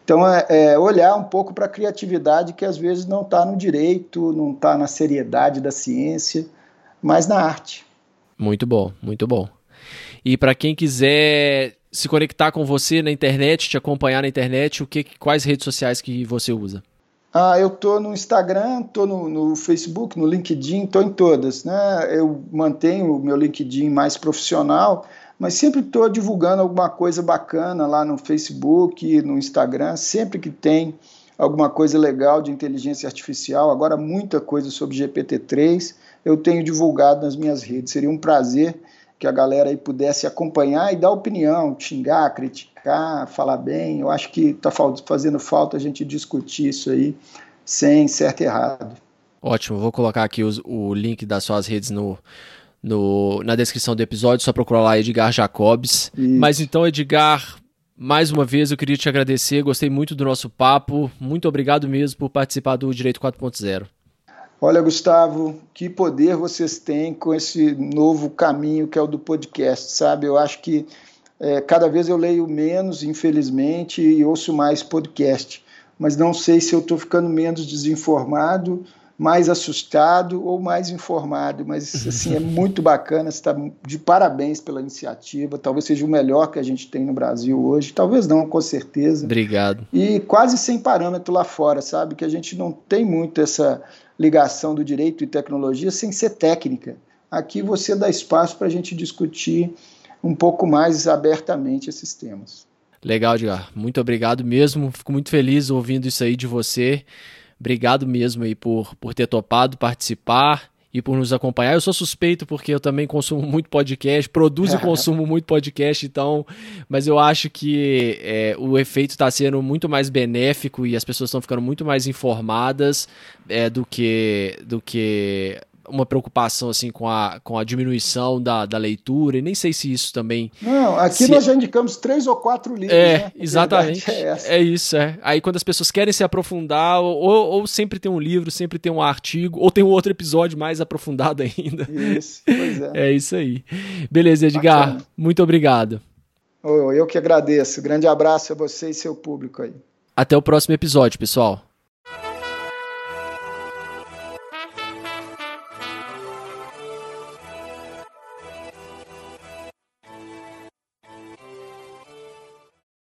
Então, é, é olhar um pouco para a criatividade que às vezes não está no direito, não está na seriedade da ciência, mas na arte. Muito bom, muito bom. E para quem quiser se conectar com você na internet, te acompanhar na internet, o que, quais redes sociais que você usa? Ah, eu tô no Instagram, tô no, no Facebook, no LinkedIn, tô em todas, né? Eu mantenho o meu LinkedIn mais profissional, mas sempre estou divulgando alguma coisa bacana lá no Facebook, no Instagram, sempre que tem alguma coisa legal de inteligência artificial, agora muita coisa sobre GPT-3, eu tenho divulgado nas minhas redes. Seria um prazer que a galera aí pudesse acompanhar e dar opinião, xingar, criticar, falar bem. Eu acho que está fazendo falta a gente discutir isso aí sem certo e errado. Ótimo, vou colocar aqui os, o link das suas redes no, no, na descrição do episódio, só procurar lá Edgar Jacobs. Isso. Mas então, Edgar, mais uma vez eu queria te agradecer, gostei muito do nosso papo. Muito obrigado mesmo por participar do Direito 4.0. Olha, Gustavo, que poder vocês têm com esse novo caminho que é o do podcast, sabe? Eu acho que é, cada vez eu leio menos, infelizmente, e ouço mais podcast, mas não sei se eu estou ficando menos desinformado, mais assustado ou mais informado, mas assim é <laughs> muito bacana, está de parabéns pela iniciativa, talvez seja o melhor que a gente tem no Brasil hoje, talvez não, com certeza. Obrigado. E quase sem parâmetro lá fora, sabe? Que a gente não tem muito essa ligação do direito e tecnologia sem ser técnica. Aqui você dá espaço para a gente discutir um pouco mais abertamente esses temas. Legal, Edgar. Muito obrigado mesmo. Fico muito feliz ouvindo isso aí de você. Obrigado mesmo aí por, por ter topado participar e por nos acompanhar. Eu sou suspeito porque eu também consumo muito podcast, produzo e <laughs> consumo muito podcast, então, mas eu acho que é, o efeito está sendo muito mais benéfico e as pessoas estão ficando muito mais informadas é, do que do que uma preocupação assim com a, com a diminuição da, da leitura, e nem sei se isso também. Não, aqui se... nós já indicamos três ou quatro livros. É, né? exatamente. É, é, isso, é. Aí quando as pessoas querem se aprofundar, ou, ou sempre tem um livro, sempre tem um artigo, ou tem um outro episódio mais aprofundado <laughs> ainda. Isso, pois é. É isso aí. Beleza, Edgar. Bacana. Muito obrigado. Eu que agradeço. Grande abraço a você e seu público aí. Até o próximo episódio, pessoal.